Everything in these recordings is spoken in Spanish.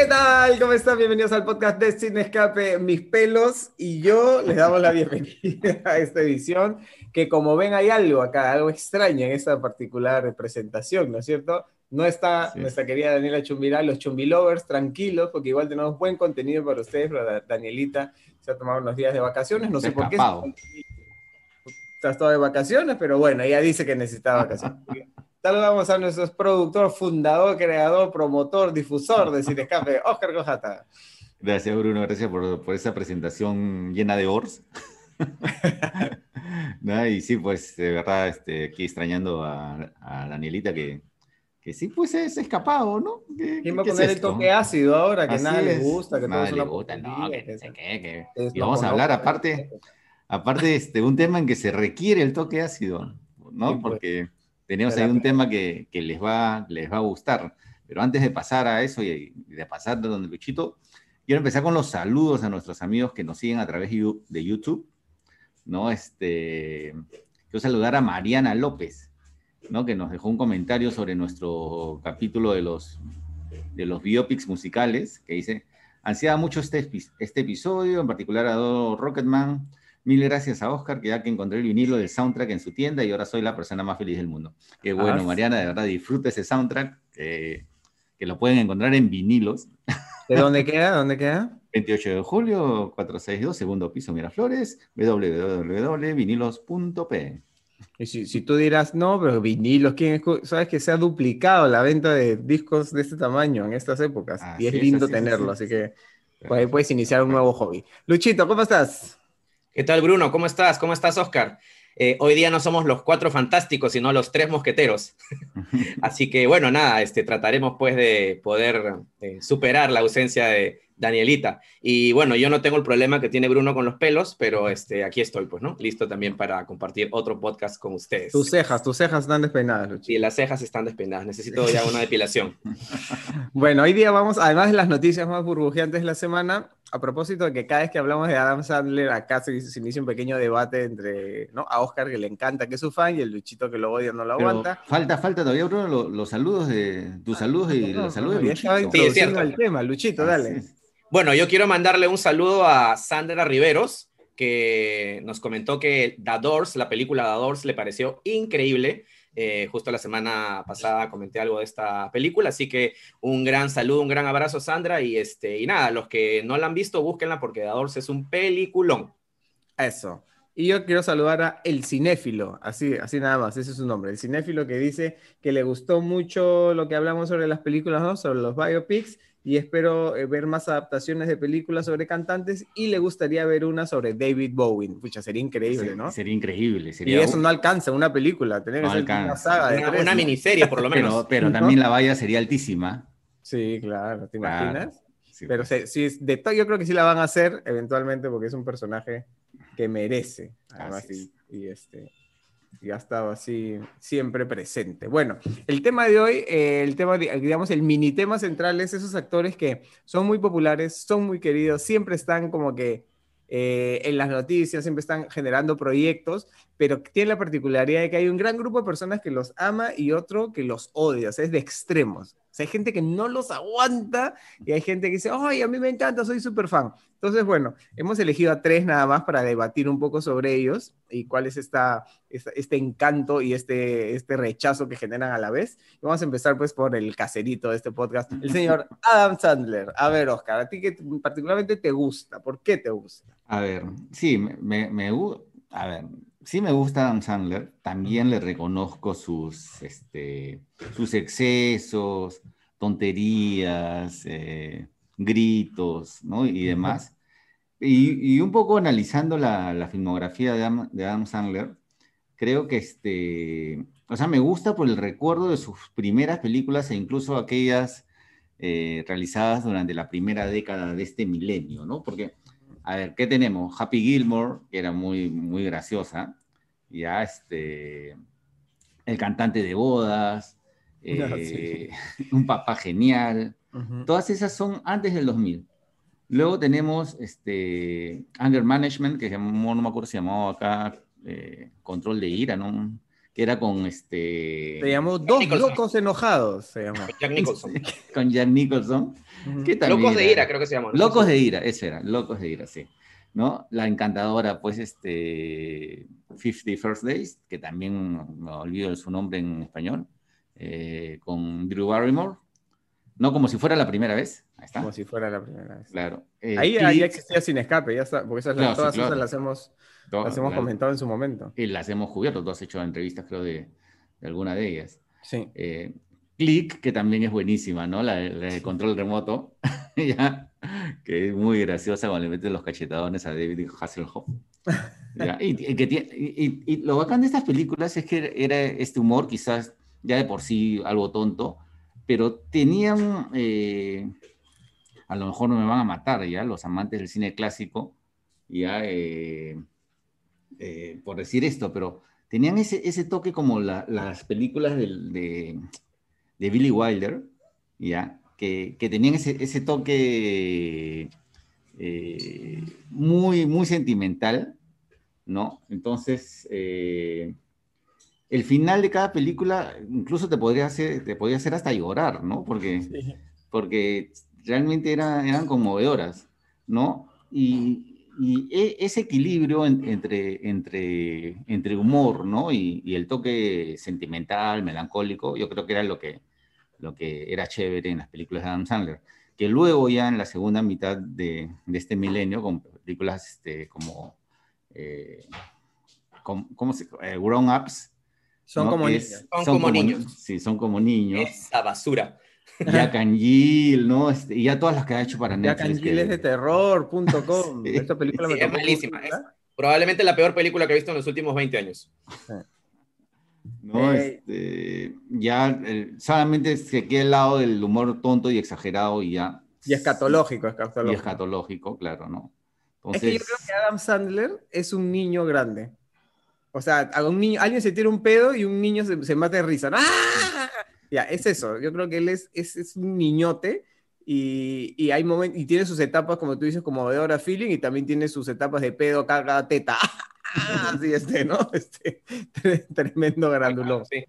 ¿Qué tal? ¿Cómo están? Bienvenidos al podcast de Sin Escape, mis pelos y yo les damos la bienvenida a esta edición, que como ven hay algo acá, algo extraño en esta particular presentación, ¿no es cierto? No está nuestra querida Daniela Chumbiral, los Chumbilovers, tranquilos, porque igual tenemos buen contenido para ustedes, pero Danielita se ha tomado unos días de vacaciones, no sé por qué. Estás todo de vacaciones, pero bueno, ella dice que necesita vacaciones. Saludamos a nuestro productor, fundador, creador, promotor, difusor de Cinescape, Oscar Cojata. Gracias, Bruno. Gracias por, por esa presentación llena de ors. y sí, pues de verdad, este, aquí extrañando a, a Danielita que, que sí, pues es escapado, ¿no? ¿Quién va a poner el toque ácido ahora? Que nada les gusta, que nada les gusta, no, que, que, Y vamos a hablar aparte, aparte este, un tema en que se requiere el toque ácido, ¿no? Pues. Porque tenemos ahí un tema que, que, les, va, les va a gustar. Pero antes de pasar a eso y de pasar de donde Luchito, quiero empezar con los saludos a nuestros amigos que nos siguen a través de YouTube. ¿no? Este, quiero saludar a Mariana López, ¿no? que nos dejó un comentario sobre nuestro capítulo de los, de los biopics musicales, que dice, ansiaba mucho este, este episodio, en particular a Rocketman, Mil gracias a Oscar, que ya que encontré el vinilo del soundtrack en su tienda y ahora soy la persona más feliz del mundo. Qué bueno, ah, Mariana, de verdad, disfruta ese soundtrack, que lo pueden encontrar en vinilos. ¿De dónde queda? ¿Dónde queda? 28 de julio, 462, segundo piso Miraflores, www.vinilos.p. Y si, si, tú dirás, no, pero vinilos, ¿quién ¿sabes que se ha duplicado la venta de discos de este tamaño en estas épocas? y es lindo tenerlo, así que ahí puedes iniciar un nuevo hobby. Luchito, ¿cómo estás? ¿Qué tal, Bruno? ¿Cómo estás? ¿Cómo estás, Oscar? Eh, hoy día no somos los cuatro fantásticos, sino los tres mosqueteros. Así que, bueno, nada, este, trataremos pues de poder eh, superar la ausencia de, Danielita. Y bueno, yo no tengo el problema que tiene Bruno con los pelos, pero este, aquí estoy, pues, ¿no? Listo también para compartir otro podcast con ustedes. Tus cejas, tus cejas están despeinadas, Luchi. Sí, las cejas están despeinadas. Necesito ya una depilación. bueno, hoy día vamos, además de las noticias más burbujeantes de la semana, a propósito de que cada vez que hablamos de Adam Sandler, acá se, inicia un pequeño debate entre ¿no? a Oscar que le encanta que es su fan y el Luchito que lo odia no lo aguanta. Falta, falta todavía, Bruno, los, saludos de tus saludos y los saludos de Luchito. Sí, es cierto. el tema, Luchito, dale. Bueno, yo quiero mandarle un saludo a Sandra Riveros, que nos comentó que The la película The le pareció increíble. Eh, justo la semana pasada comenté algo de esta película, así que un gran saludo, un gran abrazo, Sandra. Y, este, y nada, los que no la han visto, búsquenla porque The Doors es un peliculón. Eso. Y yo quiero saludar a El Cinéfilo, así, así nada más, ese es su nombre. El Cinéfilo que dice que le gustó mucho lo que hablamos sobre las películas, ¿no? sobre los biopics y espero eh, ver más adaptaciones de películas sobre cantantes y le gustaría ver una sobre David Bowie. Pucha, sería increíble, ¿no? Sería increíble. y eso no alcanza una película, tener una saga una, miniserie por lo menos. Pero, también la valla sería altísima. Sí, claro, ¿te imaginas? pero pues. sí, de yo creo que sí la van a hacer eventualmente porque es un personaje que merece. Además, y, este, y ha estado así siempre presente. Bueno, el tema de hoy, eh, el tema, digamos, el mini tema central es esos actores que son muy populares, son muy queridos, siempre están como que eh, en las noticias, siempre están generando proyectos, pero tiene la particularidad de que hay un gran grupo de personas que los ama y otro que los odia, o sea, es de extremos. O sea, hay gente que no los aguanta y hay gente que dice, ay, a mí me encanta, soy súper fan. Entonces, bueno, hemos elegido a tres nada más para debatir un poco sobre ellos y cuál es esta, este encanto y este, este rechazo que generan a la vez. vamos a empezar pues por el caserito de este podcast, el señor Adam Sandler. A ver, Oscar, ¿a ti que particularmente te gusta? ¿Por qué te gusta? A ver, sí, me, me, gusta, a ver, sí me gusta Adam Sandler, también le reconozco sus, este, sus excesos, tonterías, eh, gritos, ¿no? Y demás. Y, un poco analizando la, filmografía de Adam, Sandler, creo que este, o sea, me gusta por el recuerdo de sus primeras películas e incluso aquellas eh, realizadas durante la primera década de este milenio, ¿no? Porque a ver, ¿qué tenemos? Happy Gilmore, que era muy, muy graciosa, ya este, el cantante de bodas, eh, un papá genial, todas esas son antes del 2000. Luego tenemos este, Anger Management, que no me acuerdo si llamaba acá eh, Control de Ira, ¿no? Que era con este... Se llamó Dos Locos Enojados, se llamó. Con Jack Nicholson. con Jack Nicholson. Locos de ira, creo que se llamó. Locos de ira, ese era, Locos de ira, sí. ¿No? La encantadora, pues, este, Fifty First Days, que también me olvido de su nombre en español, eh, con Drew Barrymore. No como si fuera la primera vez. Ahí está. Como si fuera la primera vez. Claro. Eh, ahí, ahí, existía sin escape, ya está, porque esas, todas esas las hemos, las hemos comentado en su momento. Y las hemos cubierto, tú has hecho entrevistas, creo, de, de alguna de ellas. Sí. Eh, Click, que también es buenísima, ¿no? La, de control remoto, ¿ya? que es muy graciosa cuando le meten los cachetadones a David Hasselhoff. Y, y, y, lo bacán de estas películas es que era este humor, quizás ya de por sí algo tonto, pero tenían, eh, a lo mejor no me van a matar ya, los amantes del cine clásico, ya, eh, eh, por decir esto, pero tenían ese, ese toque como las películas de, de, Billy Wilder, ya, que, que tenían ese, ese toque muy, muy sentimental, ¿no? Entonces, el final de cada película incluso te podría hacer, te podría hacer hasta llorar, ¿no? Porque, porque realmente eran conmovedoras, ¿no? Y, e, ese equilibrio entre, entre, entre humor, ¿no? Y, el toque sentimental, melancólico, yo creo que era lo que, lo que era chévere en las películas de Adam Sandler. Que luego ya en la segunda mitad de, este milenio, con películas este, como, eh, ¿cómo se, eh, Grown Ups, son como niños. Son, como, niños. Sí, son como niños. Esa basura. Ya Angel, ¿no? Este, y ya todas las que ha hecho para Netflix. Jack que... es de terror.com. Esta película me es malísima. Es probablemente la peor película que he visto en los últimos 20 años. No, eh, este, ya solamente se queda al lado del humor tonto y exagerado y ya. Y escatológico, escatológico. Y escatológico, claro, ¿no? Es que yo creo que Adam Sandler es un niño grande. O sea, a un niño, alguien se tira un pedo y un niño se, se mata de risa. ¡Ah! Ya, es eso. Yo creo que él es, es, es un niñote y, y hay momentos, y tiene sus etapas, como tú dices, como de hora feeling y también tiene sus etapas de pedo, carga, teta. Así este, ¿no? Este, tremendo grandulón. Sí.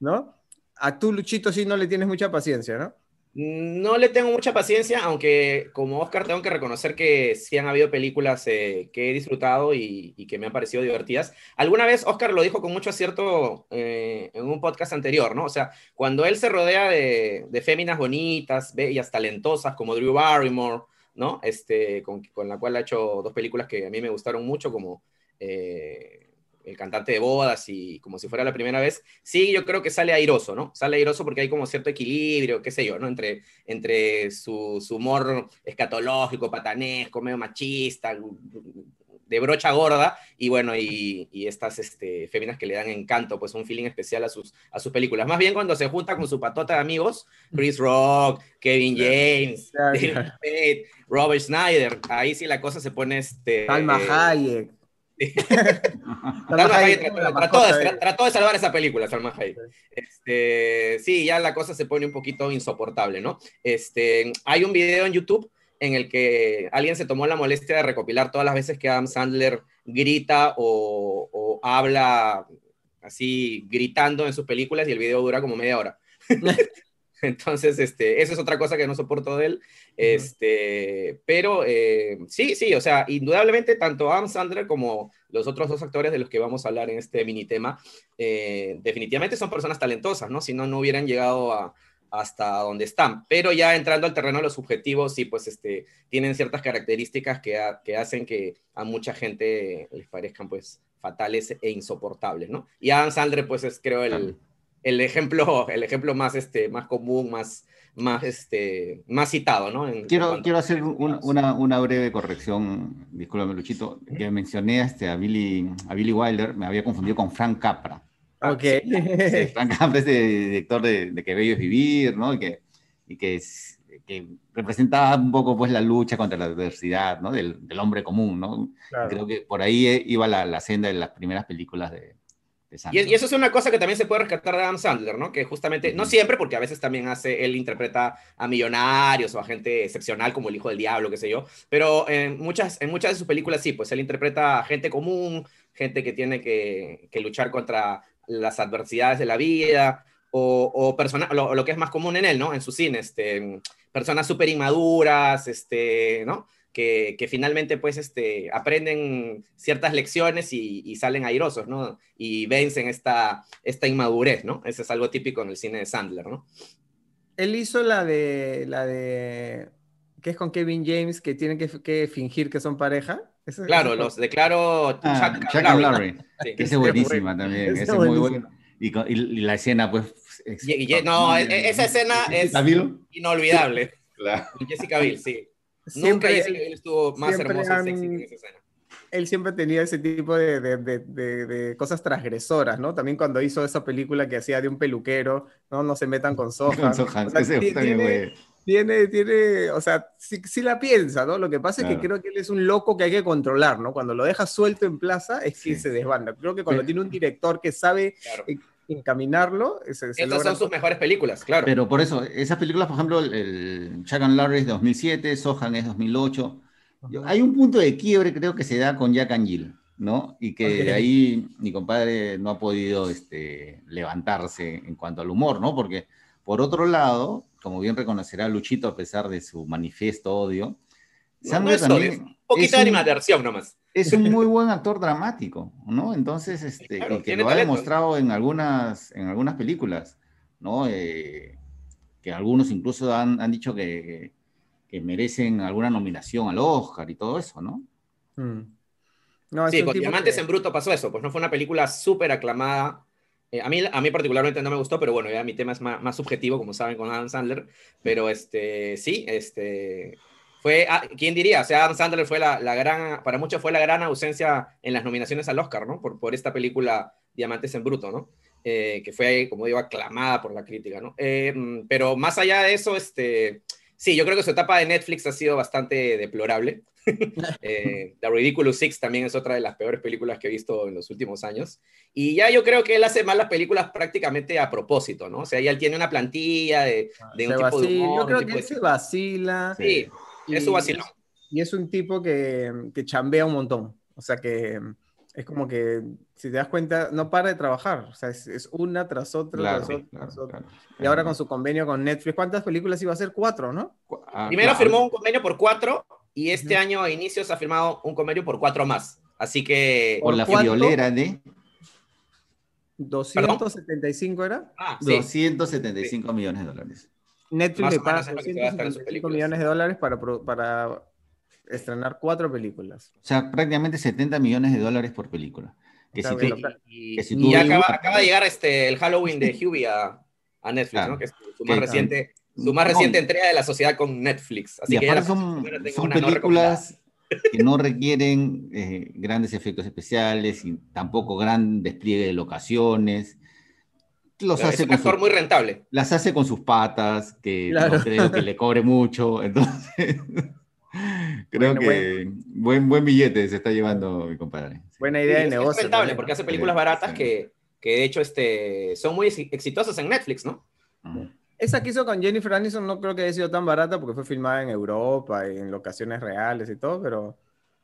¿No? A tú, Luchito, sí no le tienes mucha paciencia, ¿no? No le tengo mucha paciencia, aunque como Oscar tengo que reconocer que sí han habido películas eh, que he disfrutado y, que me han parecido divertidas. Alguna vez Oscar lo dijo con mucho acierto eh, en un podcast anterior, ¿no? O sea, cuando él se rodea de, de féminas bonitas, bellas, talentosas, como Drew Barrymore, ¿no? Este, con, con, la cual ha hecho dos películas que a mí me gustaron mucho, como... Eh, el cantante de bodas y como si fuera la primera vez, sí, yo creo que sale airoso, ¿no? Sale airoso porque hay como cierto equilibrio, qué sé yo, ¿no? Entre, entre su, humor escatológico, patanesco, medio machista, de brocha gorda, y bueno, y, estas este, féminas que le dan encanto, pues un feeling especial a sus, a sus películas. Más bien cuando se junta con su patota de amigos, Chris Rock, Kevin James, Robert Schneider, ahí sí la cosa se pone... Este, Salma Hayek. trató, de, salvar esa película, Salma Hayek. Este, sí, ya la cosa se pone un poquito insoportable, ¿no? Este, hay un video en YouTube en el que alguien se tomó la molestia de recopilar todas las veces que Adam Sandler grita o, o habla así gritando en sus películas y el video dura como media hora. Entonces, este, eso es otra cosa que no soporto de él. Este, pero eh, sí, sí, o sea, indudablemente tanto Adam Sandler como los otros dos actores de los que vamos a hablar en este mini tema, eh, definitivamente son personas talentosas, ¿no? Si no, no hubieran llegado a, hasta donde están. Pero ya entrando al terreno de los subjetivos, sí, pues este, tienen ciertas características que, que hacen que a mucha gente les parezcan pues fatales e insoportables, ¿no? Y Adam Sandler, pues es creo el el ejemplo, el ejemplo más, este, más común, más, más, este, más citado, ¿no? quiero, quiero hacer una, una, breve corrección, discúlpame Luchito, que mencioné este, a, Billy, a Billy Wilder, me había confundido con Frank Capra. Ok. Frank Capra es el director de, de Que Bello es Vivir, ¿no? Y que, y que, que, representaba un poco pues la lucha contra la adversidad, ¿no? Del, del hombre común, ¿no? Creo que por ahí iba la, la senda de las primeras películas de, y, eso es una cosa que también se puede rescatar de Adam Sandler, ¿no? Que justamente, no siempre, porque a veces también hace, él interpreta a millonarios o a gente excepcional como el hijo del diablo, qué sé yo, pero en muchas, en muchas de sus películas sí, pues él interpreta a gente común, gente que tiene que, luchar contra las adversidades de la vida, o, o persona, lo, que es más común en él, ¿no? En su cine, este, personas súper inmaduras, este, ¿no? Que, que, finalmente pues este, aprenden ciertas lecciones y, y, salen airosos, ¿no? Y vencen esta, esta inmadurez, ¿no? Eso es algo típico en el cine de Sandler, ¿no? Él hizo la de, la de, que es con Kevin James, que tienen que, que fingir que son pareja. claro, los declaro ah, Chuck, and Larry. Sí. Esa es buenísima también, esa es muy buena. Y, y, la escena, pues... no, e, e, esa escena es inolvidable. Claro. Jessica Biel, sí. Nunca Jessica Biel estuvo más hermosa y sexy en esa escena él siempre tenía ese tipo de, de, de, de, cosas transgresoras, ¿no? También cuando hizo esa película que hacía de un peluquero, ¿no? No se metan con Sohan. Con tiene, tiene, tiene, o sea, sí, la piensa, ¿no? Lo que pasa es que creo que él es un loco que hay que controlar, ¿no? Cuando lo deja suelto en plaza es que se desbanda. Creo que cuando tiene un director que sabe... encaminarlo. Esas son sus mejores películas, claro. Pero por eso, esas películas, por ejemplo, el, el Chuck and Larry es de 2007, Sohan es 2008, hay un punto de quiebre, creo que se da con Jack and Jill, ¿no? Y que de ahí mi compadre no ha podido este, levantarse en cuanto al humor, ¿no? Porque, por otro lado, como bien reconocerá Luchito, a pesar de su manifiesto odio, no, es también. Un poquito de animación nomás. Es un muy buen actor dramático, ¿no? Entonces, este, que lo ha demostrado en algunas, en algunas películas, ¿no? Eh, que algunos incluso han, han dicho que, que merecen alguna nominación al Oscar y todo eso, ¿no? Mm. sí, con Diamantes en Bruto pasó eso, pues no fue una película súper aclamada. Eh, a, mí, a mí particularmente no me gustó, pero bueno, ya mi tema es más, subjetivo, como saben, con Adam Sandler. Pero este, sí, este, fue, ah, ¿quién diría? O sea, Adam Sandler fue la, la, gran, para muchos fue la gran ausencia en las nominaciones al Oscar, ¿no? Por, por esta película Diamantes en Bruto, ¿no? Eh, que fue, como digo, aclamada por la crítica, ¿no? Eh, pero más allá de eso, este, Sí, yo creo que su etapa de Netflix ha sido bastante deplorable. eh, The Ridiculous Six también es otra de las peores películas que he visto en los últimos años. Y ya yo creo que él hace malas películas prácticamente a propósito, ¿no? O sea, ya él tiene una plantilla de, de un tipo de humor. Yo creo que él se vacila. Sí, es su vacilón. Y es un tipo que, que chambea un montón. O sea, que es como que, si te das cuenta, no para de trabajar. O sea, es, una tras otra, tras otra, y ahora con su convenio con Netflix, ¿cuántas películas iba a ser? Cuatro, ¿no? Ah, Primero firmó un convenio por cuatro y este año a inicios ha firmado un convenio por cuatro más. Así que... Por la friolera de... 275 era? Ah, 275 millones de dólares. Netflix le paga 275 millones de dólares para, para estrenar cuatro películas. O sea, prácticamente 70 millones de dólares por película. Que y, acaba, de llegar este, el Halloween de Hubie a, a Netflix, ¿no? que es su más reciente, su más reciente entrega de la sociedad con Netflix. Así que son, son películas que no requieren eh, grandes efectos especiales y tampoco gran despliegue de locaciones. Los hace es un actor muy rentable. Las hace con sus patas, que no creo que le cobre mucho. Entonces. Creo que buen, buen billete se está llevando mi compadre. Buena idea de negocio. Es rentable porque hace películas baratas que, que, de hecho este, son muy exitosas en Netflix, ¿no? Esa que hizo con Jennifer Aniston no creo que haya sido tan barata porque fue filmada en Europa y en locaciones reales y todo, pero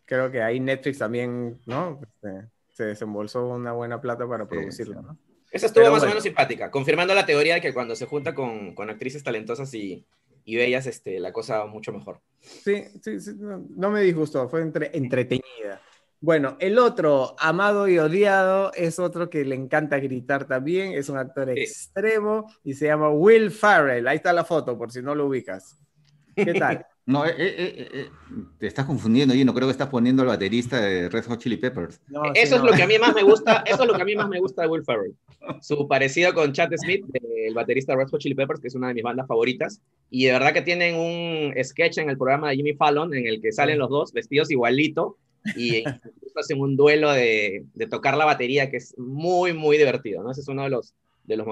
creo que ahí Netflix también, ¿no? Este, se desembolsó una buena plata para producirlo, ¿no? Esa estuvo más o menos simpática, confirmando la teoría de que cuando se junta con, con actrices talentosas y, y veías este, la cosa mucho mejor. Sí, sí, sí no, me disgustó, fue entre, entretenida. Bueno, el otro, amado y odiado, es otro que le encanta gritar también, es un actor extremo y se llama Will Farrell. Ahí está la foto, por si no lo ubicas. ¿Qué tal? No, eh, eh, eh, te estás confundiendo, y no creo que estás poniendo al baterista de Red Hot Chili Peppers. eso es lo que a mí más me gusta, eso es lo que a mí más me gusta de Will Ferrell. Su parecido con Chad Smith, el baterista de Red Hot Chili Peppers, que es una de mis bandas favoritas, y de verdad que tienen un sketch en el programa de Jimmy Fallon en el que salen los dos vestidos igualito y hacen un duelo de, de, tocar la batería que es muy, muy divertido, ¿no? Ese es uno de los... De los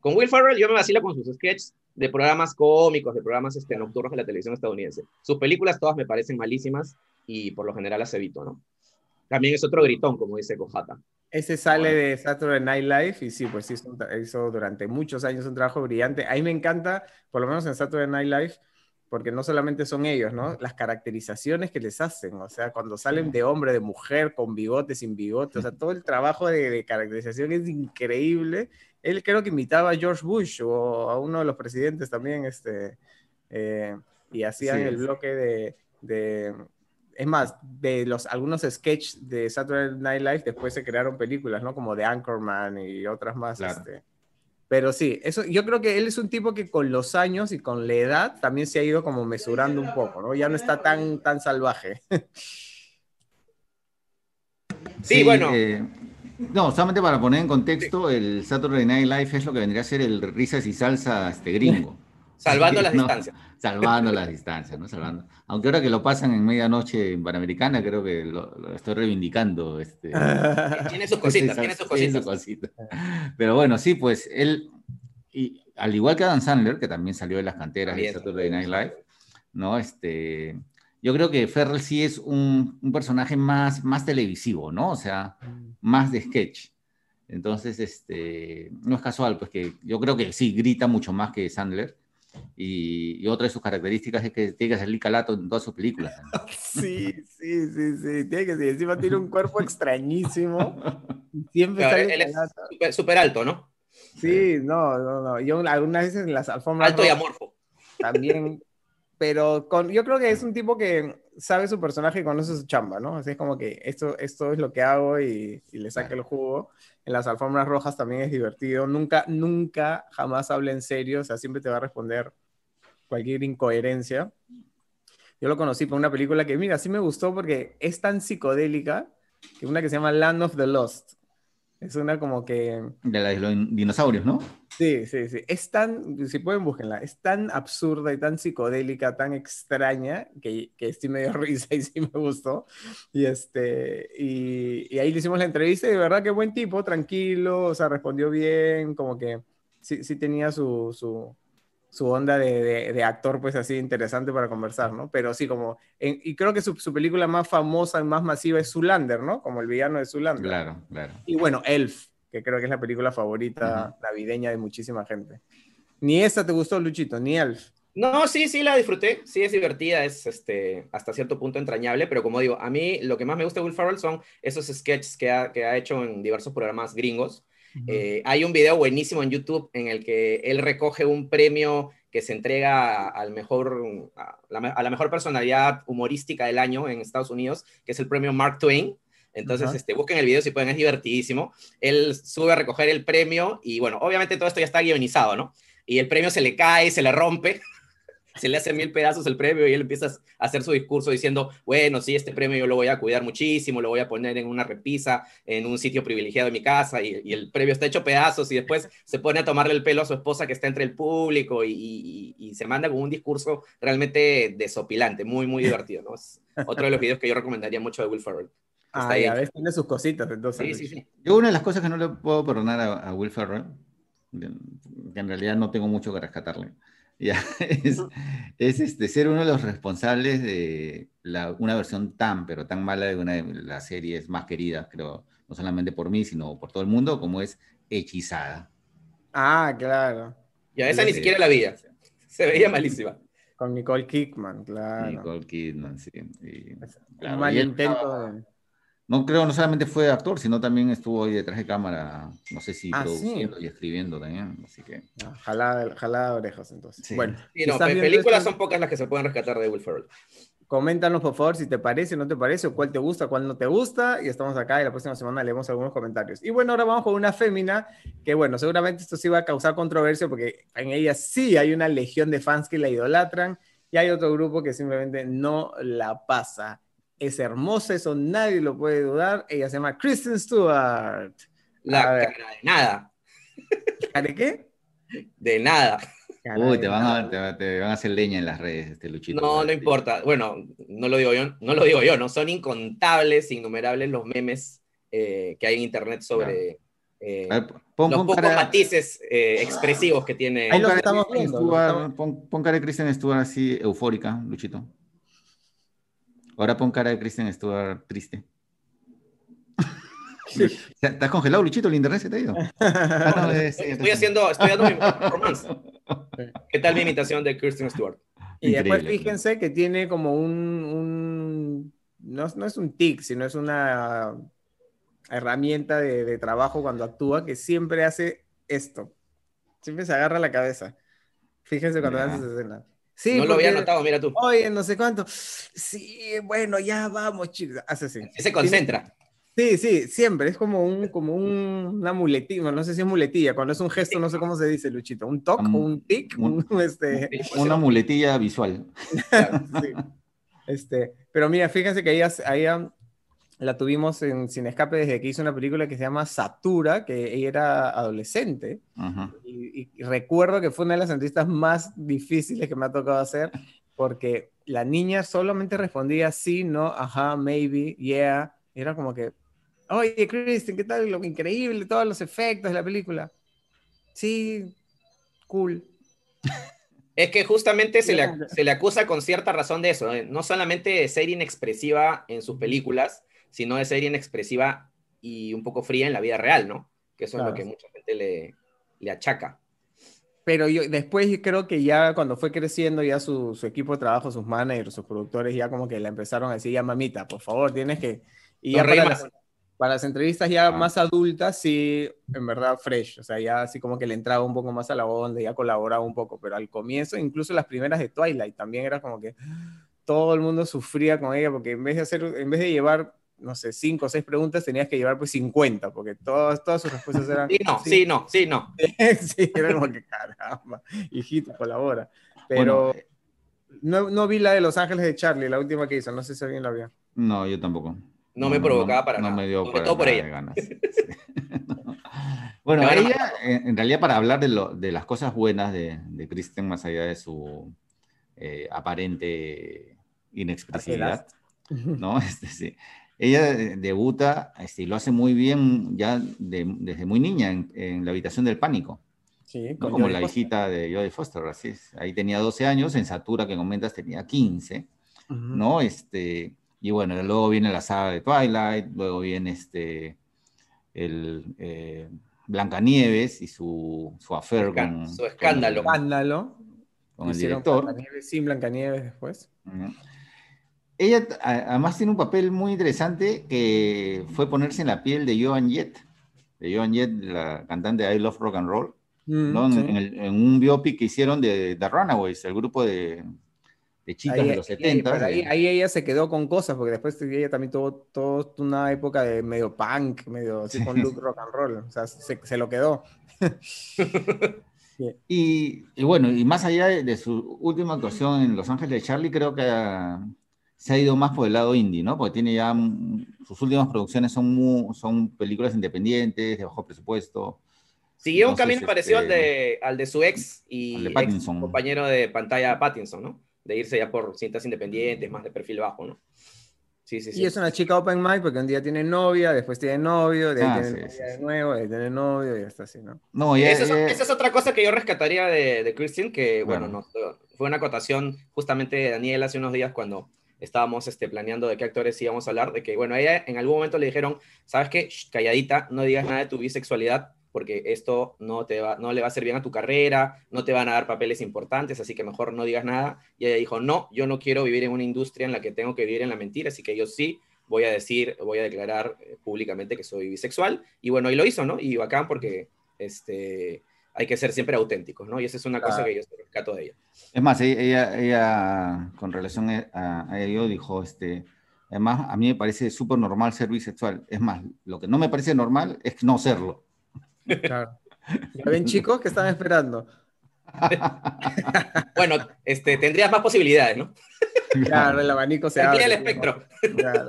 con Will Ferrell yo me vacilo con sus sketches de programas cómicos, de programas este, nocturnos de la televisión estadounidense. Sus películas todas me parecen malísimas y por lo general las evito, ¿no? También es otro gritón, como dice Cojata. Ese sale de Saturday Night Live y sí, pues hizo, hizo, durante muchos años un trabajo brillante. A mí me encanta, por lo menos en Saturday Night Live, porque no solamente son ellos, ¿no? Las caracterizaciones que les hacen, o sea, cuando salen de hombre, de mujer, con bigote, sin bigote, o sea, todo el trabajo de, caracterización es increíble. Él creo que imitaba a George Bush o a uno de los presidentes también, este, eh, y hacían el bloque de, es más, de los algunos sketches de Saturday Night Live después se crearon películas, ¿no? Como The Anchorman y otras más, este, pero sí, eso, yo creo que él es un tipo que con los años y con la edad también se ha ido como mesurando un poco, ¿no? Ya no está tan, tan salvaje. Sí, bueno. Eh, no, solamente para poner en contexto, el Saturday Night Live es lo que vendría a ser el risas y salsa este gringo. Salvando las distancias. Salvando las distancias, ¿no? Salvando. Aunque ahora que lo pasan en medianoche en Panamericana, creo que lo, estoy reivindicando. Este, tiene sus cositas, tiene sus cositas. Pero bueno, sí, pues él, y, al igual que Adam Sandler, que también salió de las canteras de Saturday Night Live, ¿no? Este, yo creo que Ferrell sí es un, un, personaje más, más televisivo, ¿no? O sea, mm. más de sketch. Entonces, este, no es casual, pues que yo creo que sí, grita mucho más que Sandler y, otra de sus características es que tiene que salir calato en todas sus películas. Sí, sí, sí, sí. Tiene que ser. Encima tiene un cuerpo extrañísimo. Siempre sale él es súper alto, ¿no? Sí, no, no, no. Yo algunas veces en las alfombras. Alto y amorfo. También. Pero con, yo creo que es un tipo que sabe su personaje y conoce su chamba, ¿no? Así es como que esto, esto es lo que hago y, y le saque el jugo en las alfombras rojas también es divertido. Nunca, nunca, jamás habla en serio, o sea, siempre te va a responder cualquier incoherencia. Yo lo conocí por una película que, mira, sí me gustó porque es tan psicodélica que una que se llama Land of the Lost. Es una como que... De los dinosaurios, ¿no? Sí, sí, sí. Es tan, si pueden búsquenla, es tan absurda y tan psicodélica, tan extraña, que, que sí me dio risa y sí me gustó. Y, este, y, y ahí le hicimos la entrevista y de verdad que buen tipo, tranquilo, o sea, respondió bien, como que sí, sí tenía su, su, su onda de, de, actor, pues así interesante para conversar, ¿no? Pero sí, como, y creo que su, su, película más famosa y más masiva es Zulander, ¿no? Como el villano de Zulander. Claro, claro. Y bueno, Elf, que creo que es la película favorita navideña de muchísima gente. Ni esa te gustó, Luchito, ni Elf. No, sí, sí, la disfruté, sí es divertida, es este, hasta cierto punto entrañable, pero como digo, a mí lo que más me gusta de Will Ferrell son esos sketches que ha, que ha hecho en diversos programas gringos, eh, hay un video buenísimo en YouTube en el que él recoge un premio que se entrega al mejor, a, la, mejor personalidad humorística del año en Estados Unidos, que es el premio Mark Twain. Entonces, este, busquen el video si pueden, es divertidísimo. Él sube a recoger el premio y bueno, obviamente todo esto ya está guionizado, ¿no? Y el premio se le cae, se le rompe se le hace mil pedazos el premio y él empieza a hacer su discurso diciendo, bueno, sí, este premio yo lo voy a cuidar muchísimo, lo voy a poner en una repisa, en un sitio privilegiado de mi casa, y, el premio está hecho pedazos, y después se pone a tomarle el pelo a su esposa que está entre el público, y, se manda con un discurso realmente desopilante, muy, muy divertido, ¿no? Es otro de los videos que yo recomendaría mucho de Will Ferrell. Ah, a veces tiene sus cositas, entonces. Sí, sí, sí. Yo una de las cosas que no le puedo perdonar a, a Will Ferrell, que en realidad no tengo mucho que rescatarle, ya, es, es, este, ser uno de los responsables de la, una versión tan, pero tan mala de una de las series más queridas, creo, no solamente por mí, sino por todo el mundo, como es Hechizada. Ah, claro. Ya, esa ni siquiera la veía. Se veía malísima. Con Nicole Kidman, claro. Nicole Kidman, sí. Y, un mal intento de no creo, no solamente fue actor, sino también estuvo ahí detrás de cámara, no sé si ah, produciendo y escribiendo también, así que... Ah, jalada, orejas, entonces. Bueno, películas son pocas las que se pueden rescatar de Will Ferrell. Coméntanos, por favor, si te parece, no te parece, o cuál te gusta, cuál no te gusta, y estamos acá y la próxima semana leemos algunos comentarios. Y bueno, ahora vamos con una fémina, que bueno, seguramente esto sí va a causar controversia, porque en ella sí hay una legión de fans que la idolatran, y hay otro grupo que simplemente no la pasa es hermosa, eso nadie lo puede dudar. Ella se llama Kristen Stewart. La cara de nada. ¿De qué? De nada. Uy, te van, a, te, van, a, hacer leña en las redes, este Luchito. No, no importa. Bueno, no lo digo yo, no lo digo yo, ¿no? Son incontables, innumerables los memes eh, que hay en internet sobre eh, los pocos matices eh, expresivos que tiene. Ahí lo estamos viendo. pon, cara de Kristen Stewart así eufórica, Luchito. Ahora pon cara de Kristen Stewart triste. ¿Estás congelado, Luchito? ¿El internet se te ha ido? Ah, estoy haciendo, estoy dando mi performance. ¿Qué tal mi imitación de Kristen Stewart? Y después fíjense que tiene como un, no, es un tic, sino es una herramienta de, trabajo cuando actúa que siempre hace esto. Siempre se agarra la cabeza. Fíjense cuando hace esa escena. Sí, no lo había notado, mira tú. Oye, no sé cuánto. Sí, bueno, ya vamos, chicos. Hace así. Se concentra. Sí, sí, siempre. Es como un, como un, una muletilla, no sé si es muletilla, cuando es un gesto, no sé cómo se dice, Luchito. ¿Un toc un, tic? este... Una muletilla visual. sí. Este, pero mira, fíjense que ella, ella la tuvimos en Sin Escape desde que hizo una película que se llama Satura, que ella era adolescente. y, recuerdo que fue una de las entrevistas más difíciles que me ha tocado hacer, porque la niña solamente respondía sí, no, ajá, maybe, yeah. era como que, oye, Kristen, ¿qué tal? Lo increíble, todos los efectos de la película. Sí, cool. Es que justamente se le, se le, acusa con cierta razón de eso, ¿eh? no solamente de ser inexpresiva en sus películas, sino de ser inexpresiva y un poco fría en la vida real, ¿no? Que eso es lo que mucha gente le, le achaca. Pero yo después creo que ya cuando fue creciendo, ya su, su, equipo de trabajo, sus managers, sus productores, ya como que le empezaron a decir, ya mamita, por favor, tienes que... Y ya para las, para las, entrevistas ya ah. más adultas, sí, en verdad, fresh. O sea, ya así como que le entraba un poco más a la onda, ya colaboraba un poco. Pero al comienzo, incluso las primeras de Twilight, también era como que todo el mundo sufría con ella, porque en vez de hacer, en vez de llevar no sé, cinco o seis preguntas, tenías que llevar pues 50, porque todas, todas sus respuestas eran... Sí, no, sí, no, sí, no. sí, era como que caramba, hijito, colabora. Pero no, no, vi la de Los Ángeles de Charlie, la última que hizo, no sé si alguien la vio. No, yo tampoco. No, me provocaba para nada. No me dio para todo por ella. Ganas. bueno, ella, en realidad para hablar de, lo, de las cosas buenas de, de Kristen, más allá de su eh, aparente inexpresividad, ¿no? Este, sí ella debuta este, y lo hace muy bien ya desde muy niña en, La habitación del pánico. Sí, como la hijita de Jodie Foster, así es. Ahí tenía 12 años, en Satura que comentas tenía 15, ¿no? Este, y bueno, luego viene la saga de Twilight, luego viene este, el eh, Blancanieves y su, su affair con... Su escándalo. Con el, escándalo. Con el director. Blancanieves sin Blancanieves después ella además tiene un papel muy interesante que fue ponerse en la piel de Joan Jett, de Joan Jett, la cantante de I Love Rock and Roll, mm, en, un biopic que hicieron de The Runaways, el grupo de, chicas de los 70. Ahí, ella se quedó con cosas, porque después ella también tuvo toda una época de medio punk, medio así con look rock and roll, o sea, se, lo quedó. y, y, bueno, y más allá de, su última actuación en Los Ángeles de Charlie, creo que se ha ido más por el lado indie, ¿no? Porque tiene ya, sus últimas producciones son, son películas independientes, de bajo presupuesto. Siguió un camino parecido al, este, de, al de su ex y compañero de pantalla Pattinson, ¿no? De irse ya por cintas independientes, más de perfil bajo, ¿no? Sí, sí, sí. Y es una chica open mind porque un día tiene novia, después tiene novio, de ahí ah, tiene novia de nuevo, de ahí tiene novio y está así, ¿no? No, esa, es, otra cosa que yo rescataría de, de Christian, que bueno, No, fue una acotación justamente de Daniel hace unos días cuando estábamos este, planeando de qué actores íbamos a hablar, de que, bueno, ella en algún momento le dijeron, ¿sabes qué? calladita, no digas nada de tu bisexualidad, porque esto no, te va, no le va a hacer bien a tu carrera, no te van a dar papeles importantes, así que mejor no digas nada. Y ella dijo, no, yo no quiero vivir en una industria en la que tengo que vivir en la mentira, así que yo sí voy a decir, voy a declarar eh, públicamente que soy bisexual. Y bueno, y lo hizo, ¿no? Y bacán porque, este, hay que ser siempre auténticos, ¿no? Y esa es una cosa que yo rescato de ella. Es más, ella, ella con relación a, ello dijo, este, además, a mí me parece súper normal ser bisexual. Es más, lo que no me parece normal es no serlo. Claro. ¿Ya ven, chicos, que están esperando? bueno, este, tendrías más posibilidades, ¿no? Claro, el abanico se abre. el espectro. Claro.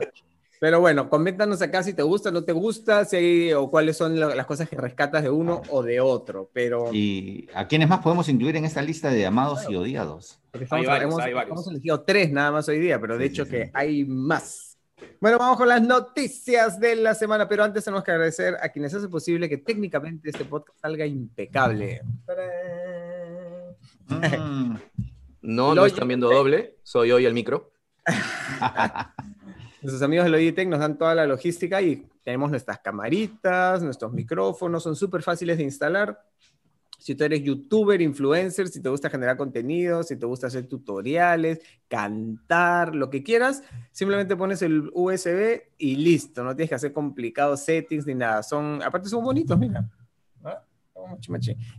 Pero bueno, coméntanos acá si te gusta, no te gusta, si o cuáles son las cosas que rescatas de uno o de otro. Pero... ¿Y a quiénes más podemos incluir en esta lista de amados y odiados? hay varios, hemos, hay varios. hemos, elegido tres nada más hoy día, pero de hecho que hay más. Bueno, vamos con las noticias de la semana, pero antes tenemos que agradecer a quienes hacen posible que técnicamente este podcast salga impecable. Mm. No, no están viendo doble, soy hoy el micro. Nuestros amigos de Logitech nos dan toda la logística y tenemos nuestras camaritas, nuestros micrófonos, son súper fáciles de instalar. si tú eres youtuber, influencer, si te gusta generar contenido, si te gusta hacer tutoriales, cantar, lo que quieras, simplemente pones el USB y listo, no tienes que hacer complicados settings ni nada. Son, aparte son bonitos, mira.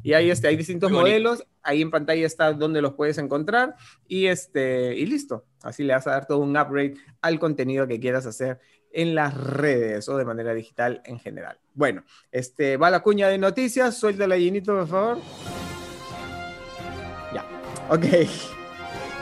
Y ahí este, hay distintos modelos, ahí en pantalla está donde los puedes encontrar y, este, y listo. Así le vas a dar todo un upgrade al contenido que quieras hacer en las redes o de manera digital en general. Bueno, este, va la cuña de noticias, suelta la llenito, por favor. Ya, ok.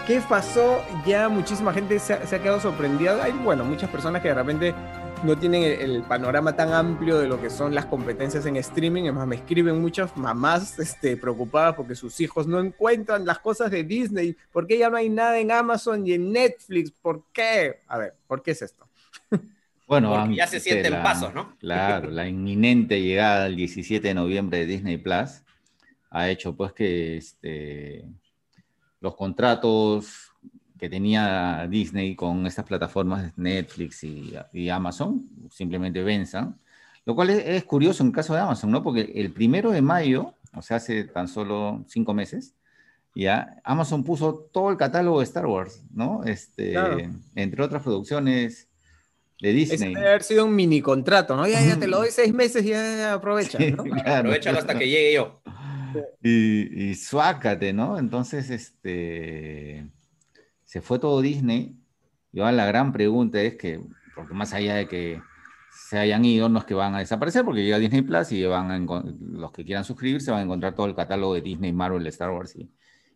¿Qué pasó? Ya muchísima gente se ha, quedado sorprendida. Hay, bueno, muchas personas que de repente no tienen el, panorama tan amplio de lo que son las competencias en streaming. Además, me escriben muchas mamás este, preocupadas porque sus hijos no encuentran las cosas de Disney. ¿Por qué ya no hay nada en Amazon y en Netflix? ¿Por qué? A ver, ¿por qué es esto? Bueno, ya se sienten pasos, ¿no? Claro, la inminente llegada el 17 de noviembre de Disney Plus ha hecho pues que este, los contratos que tenía Disney con estas plataformas Netflix y, Amazon simplemente venzan, lo cual es, curioso en el caso de Amazon, ¿no? Porque el primero de mayo, o sea, hace tan solo cinco meses, ya Amazon puso todo el catálogo de Star Wars, ¿no? Este, Entre otras producciones de Disney. debe haber sido un mini contrato, ¿no? Ya, ya te lo doy seis meses y ya aprovecha, ¿no? Aprovechalo hasta que llegue yo. Y, y suácate, ¿no? Entonces, este, se fue todo Disney. Y ahora la gran pregunta es que, porque más allá de que se hayan ido, no es que van a desaparecer, porque llega Disney Plus y van los que quieran suscribirse van a encontrar todo el catálogo de Disney, Marvel, Star Wars y,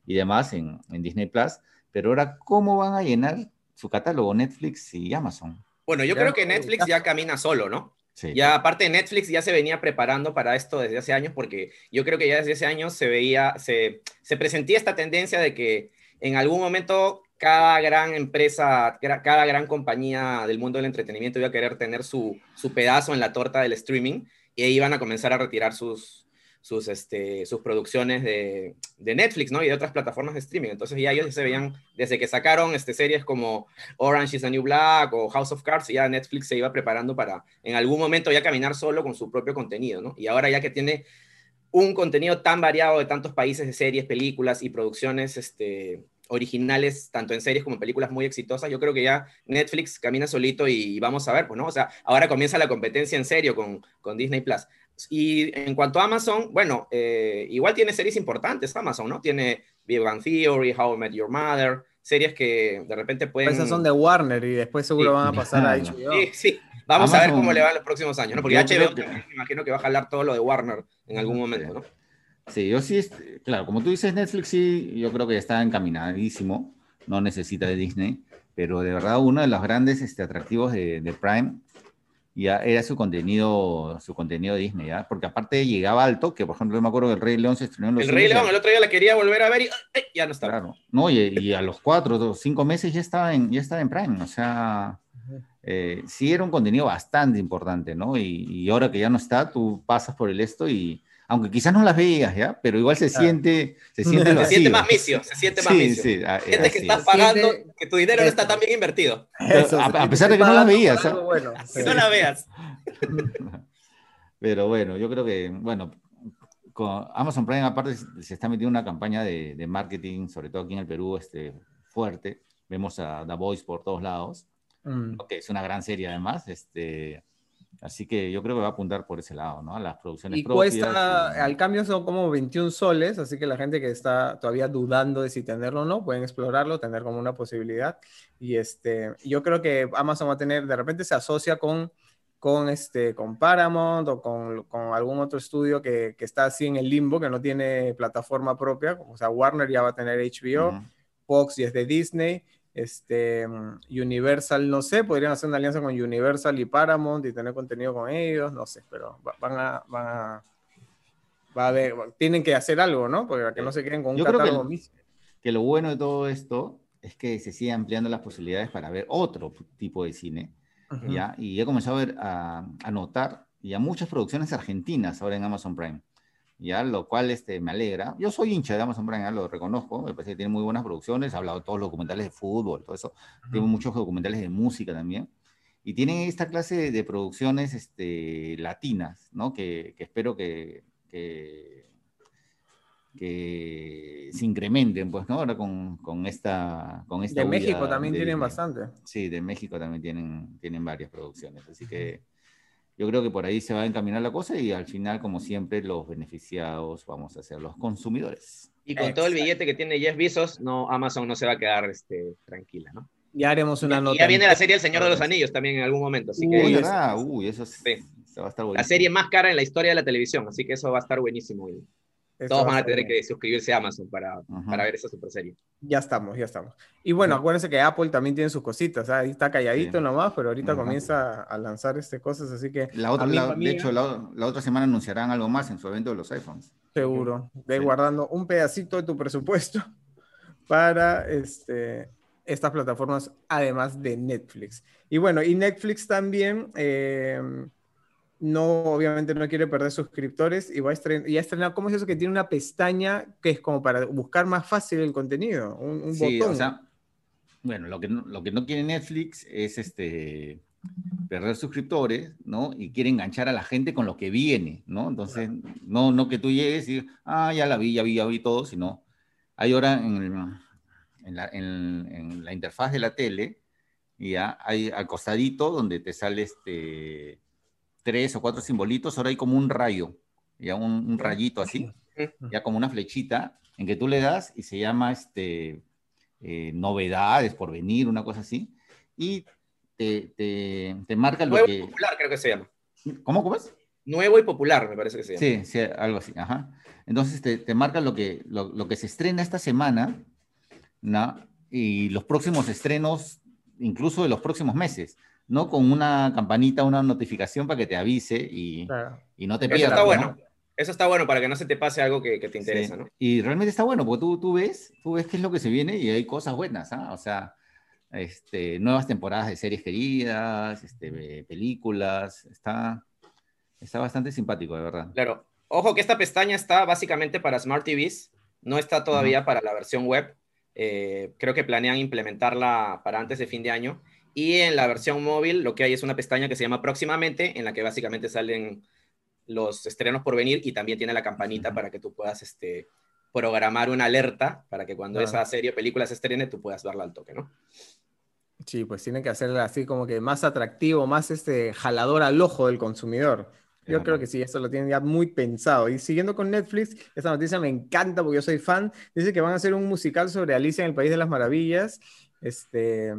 y demás en, en Disney Plus. Pero ahora, ¿cómo van a llenar su catálogo Netflix y Amazon? Bueno, yo creo que Netflix ya camina solo, ¿no? Ya aparte de Netflix ya se venía preparando para esto desde hace años porque yo creo que ya desde hace años se veía, se, se presentía esta tendencia de que en algún momento cada gran empresa, cada gran compañía del mundo del entretenimiento iba a querer tener su, su pedazo en la torta del streaming y ahí iban a comenzar a retirar sus, sus, este, sus producciones de, de, Netflix, ¿no? Y de otras plataformas de streaming. Entonces ya ellos se veían, desde que sacaron este, series como Orange is the New Black o House of Cards, ya Netflix se iba preparando para en algún momento ya caminar solo con su propio contenido, ¿no? Y ahora ya que tiene un contenido tan variado de tantos países de series, películas y producciones este, originales, tanto en series como en películas muy exitosas, yo creo que ya Netflix camina solito y vamos a ver, pues, ¿no? O sea, ahora comienza la competencia en serio con, con Disney Plus. Y en cuanto a Amazon, bueno, eh, igual tiene series importantes Amazon, ¿no? Tiene Big Bang Theory, How I Met Your Mother, series que de repente pueden... Esas son de Warner y después seguro van a pasar a HBO. Sí, sí. Vamos a ver cómo le va en los próximos años, ¿no? Porque HBO me imagino que va a jalar todo lo de Warner en algún momento, ¿no? Sí, yo sí, claro, como tú dices, Netflix sí, yo creo que está encaminadísimo, no necesita de Disney, pero de verdad uno de los grandes este, atractivos de, de Prime ya era su contenido, su contenido Disney, ¿ya? Porque aparte llegaba alto, que por ejemplo yo me acuerdo que el Rey León se estrenó en los El Rey León, el otro día la quería volver a ver y ya no estaba. Claro, no, y, a los cuatro o cinco meses ya estaba en, ya estaba en Prime, o sea, eh, sí era un contenido bastante importante, ¿no? Y, y, ahora que ya no está, tú pasas por el esto y aunque quizás no las veas, ¿ya? Pero igual se siente, se siente, se siente más misio, se siente más sí, Sí, ah, Siente que estás pagando, que tu dinero no está tan bien invertido. a, pesar de que no las veías. ¿ah? Bueno, que no la veas. Pero bueno, yo creo que, bueno, con Amazon Prime aparte se está metiendo una campaña de, de, marketing, sobre todo aquí en el Perú, este, fuerte. Vemos a The Voice por todos lados, mm. que es una gran serie además. Este, Así que yo creo que va a apuntar por ese lado, ¿no? Las producciones y Cuesta, al cambio son como 21 soles, así que la gente que está todavía dudando de si tenerlo o no, pueden explorarlo, tener como una posibilidad. Y este, yo creo que Amazon va a tener, de repente se asocia con, con, este, con Paramount o con, con algún otro estudio que, que, está así en el limbo, que no tiene plataforma propia. O sea, Warner ya va a tener HBO, Fox y es de Disney este, Universal, no sé, podrían hacer una alianza con Universal y Paramount y tener contenido con ellos, no sé, pero van a, van a, va a haber, tienen que hacer algo, ¿no? Porque que no se queden con un Yo catálogo creo que, lo bueno de todo esto es que se sigue ampliando las posibilidades para ver otro tipo de cine, ¿ya? Y he comenzado a, ver, a, a notar ya muchas producciones argentinas ahora en Amazon Prime. ¿Ya? Lo cual este, me alegra. Yo soy hincha de Amazon Prime, lo reconozco, me parece que tiene muy buenas producciones, ha hablado de todos los documentales de fútbol, todo eso, tiene muchos documentales de música también, y tienen esta clase de, producciones este, latinas, ¿no? Que, que espero que, que, que se incrementen, pues, ¿no? Ahora con, con esta, con esta De México también tienen bastante. Sí, de México también tienen, tienen varias producciones, así que yo creo que por ahí se va a encaminar la cosa y al final, como siempre, los beneficiados vamos a ser los consumidores. Y con todo el billete que tiene Jeff Bezos, no, Amazon no se va a quedar este, tranquila, ¿no? Ya haremos una nota. Y ya viene la serie El Señor de los Anillos también en algún momento. Así que uy, ¿verdad? Uy, eso sí. va a estar buenísimo. La serie más cara en la historia de la televisión, así que eso va a estar buenísimo. Todos van a tener que suscribirse a Amazon para, para, ver esa super serie. Ya estamos, ya estamos. Y bueno, acuérdense que Apple también tiene sus cositas, ahí está calladito nomás, pero ahorita comienza a lanzar este cosas, así que... La otra, de hecho, la, la, otra semana anunciarán algo más en su evento de los iPhones. Seguro, de guardando un pedacito de tu presupuesto para este, estas plataformas, además de Netflix. Y bueno, y Netflix también... Eh, no, obviamente no quiere perder suscriptores y va a estrenar, y ha estrenado, ¿cómo es eso que tiene una pestaña que es como para buscar más fácil el contenido? Un, sí, botón. O sea, bueno, lo que, no, lo que no quiere Netflix es este perder suscriptores, ¿no? Y quiere enganchar a la gente con lo que viene, ¿no? Entonces, no, no que tú llegues y, ah, ya la vi, ya vi, ya vi todo, sino hay ahora en, en, la, en la interfaz de la tele, ya hay al costadito donde te sale este tres o cuatro simbolitos, ahora hay como un rayo, ya un, rayito así, ya como una flechita, en que tú le das y se llama este, eh, novedades por venir, una cosa así, y te, te, marca lo Nuevo que... y popular creo que se llama. ¿Cómo, cómo es? Nuevo y popular, me parece que se llama. Sí, sí, algo así, ajá. Entonces te, te marca lo que, lo, lo, que se estrena esta semana, ¿no? Y los próximos estrenos, incluso de los próximos meses. ¿No? Con una campanita, una notificación para que te avise y, y no te pierdas. Eso está bueno. Eso está bueno para que no se te pase algo que, que te interesa, ¿no? Y realmente está bueno, porque tú, tú ves, tú ves qué es lo que se viene y hay cosas buenas, ¿ah? O sea, este, nuevas temporadas de series queridas, este, películas, está, está bastante simpático, de verdad. Claro. Ojo que esta pestaña está básicamente para Smart TVs, no está todavía para la versión web. Eh, creo que planean implementarla para antes de fin de año. Y en la versión móvil lo que hay es una pestaña que se llama próximamente, en la que básicamente salen los estrenos por venir y también tiene la campanita para que tú puedas este, programar una alerta para que cuando esa serie o película se estrene tú puedas verla al toque, ¿no? Sí, pues tiene que hacerla así como que más atractivo, más este jalador al ojo del consumidor. Yo creo que sí, esto lo tienen ya muy pensado. Y siguiendo con Netflix, esta noticia me encanta porque yo soy fan. Dice que van a hacer un musical sobre Alicia en el País de las Maravillas. Este,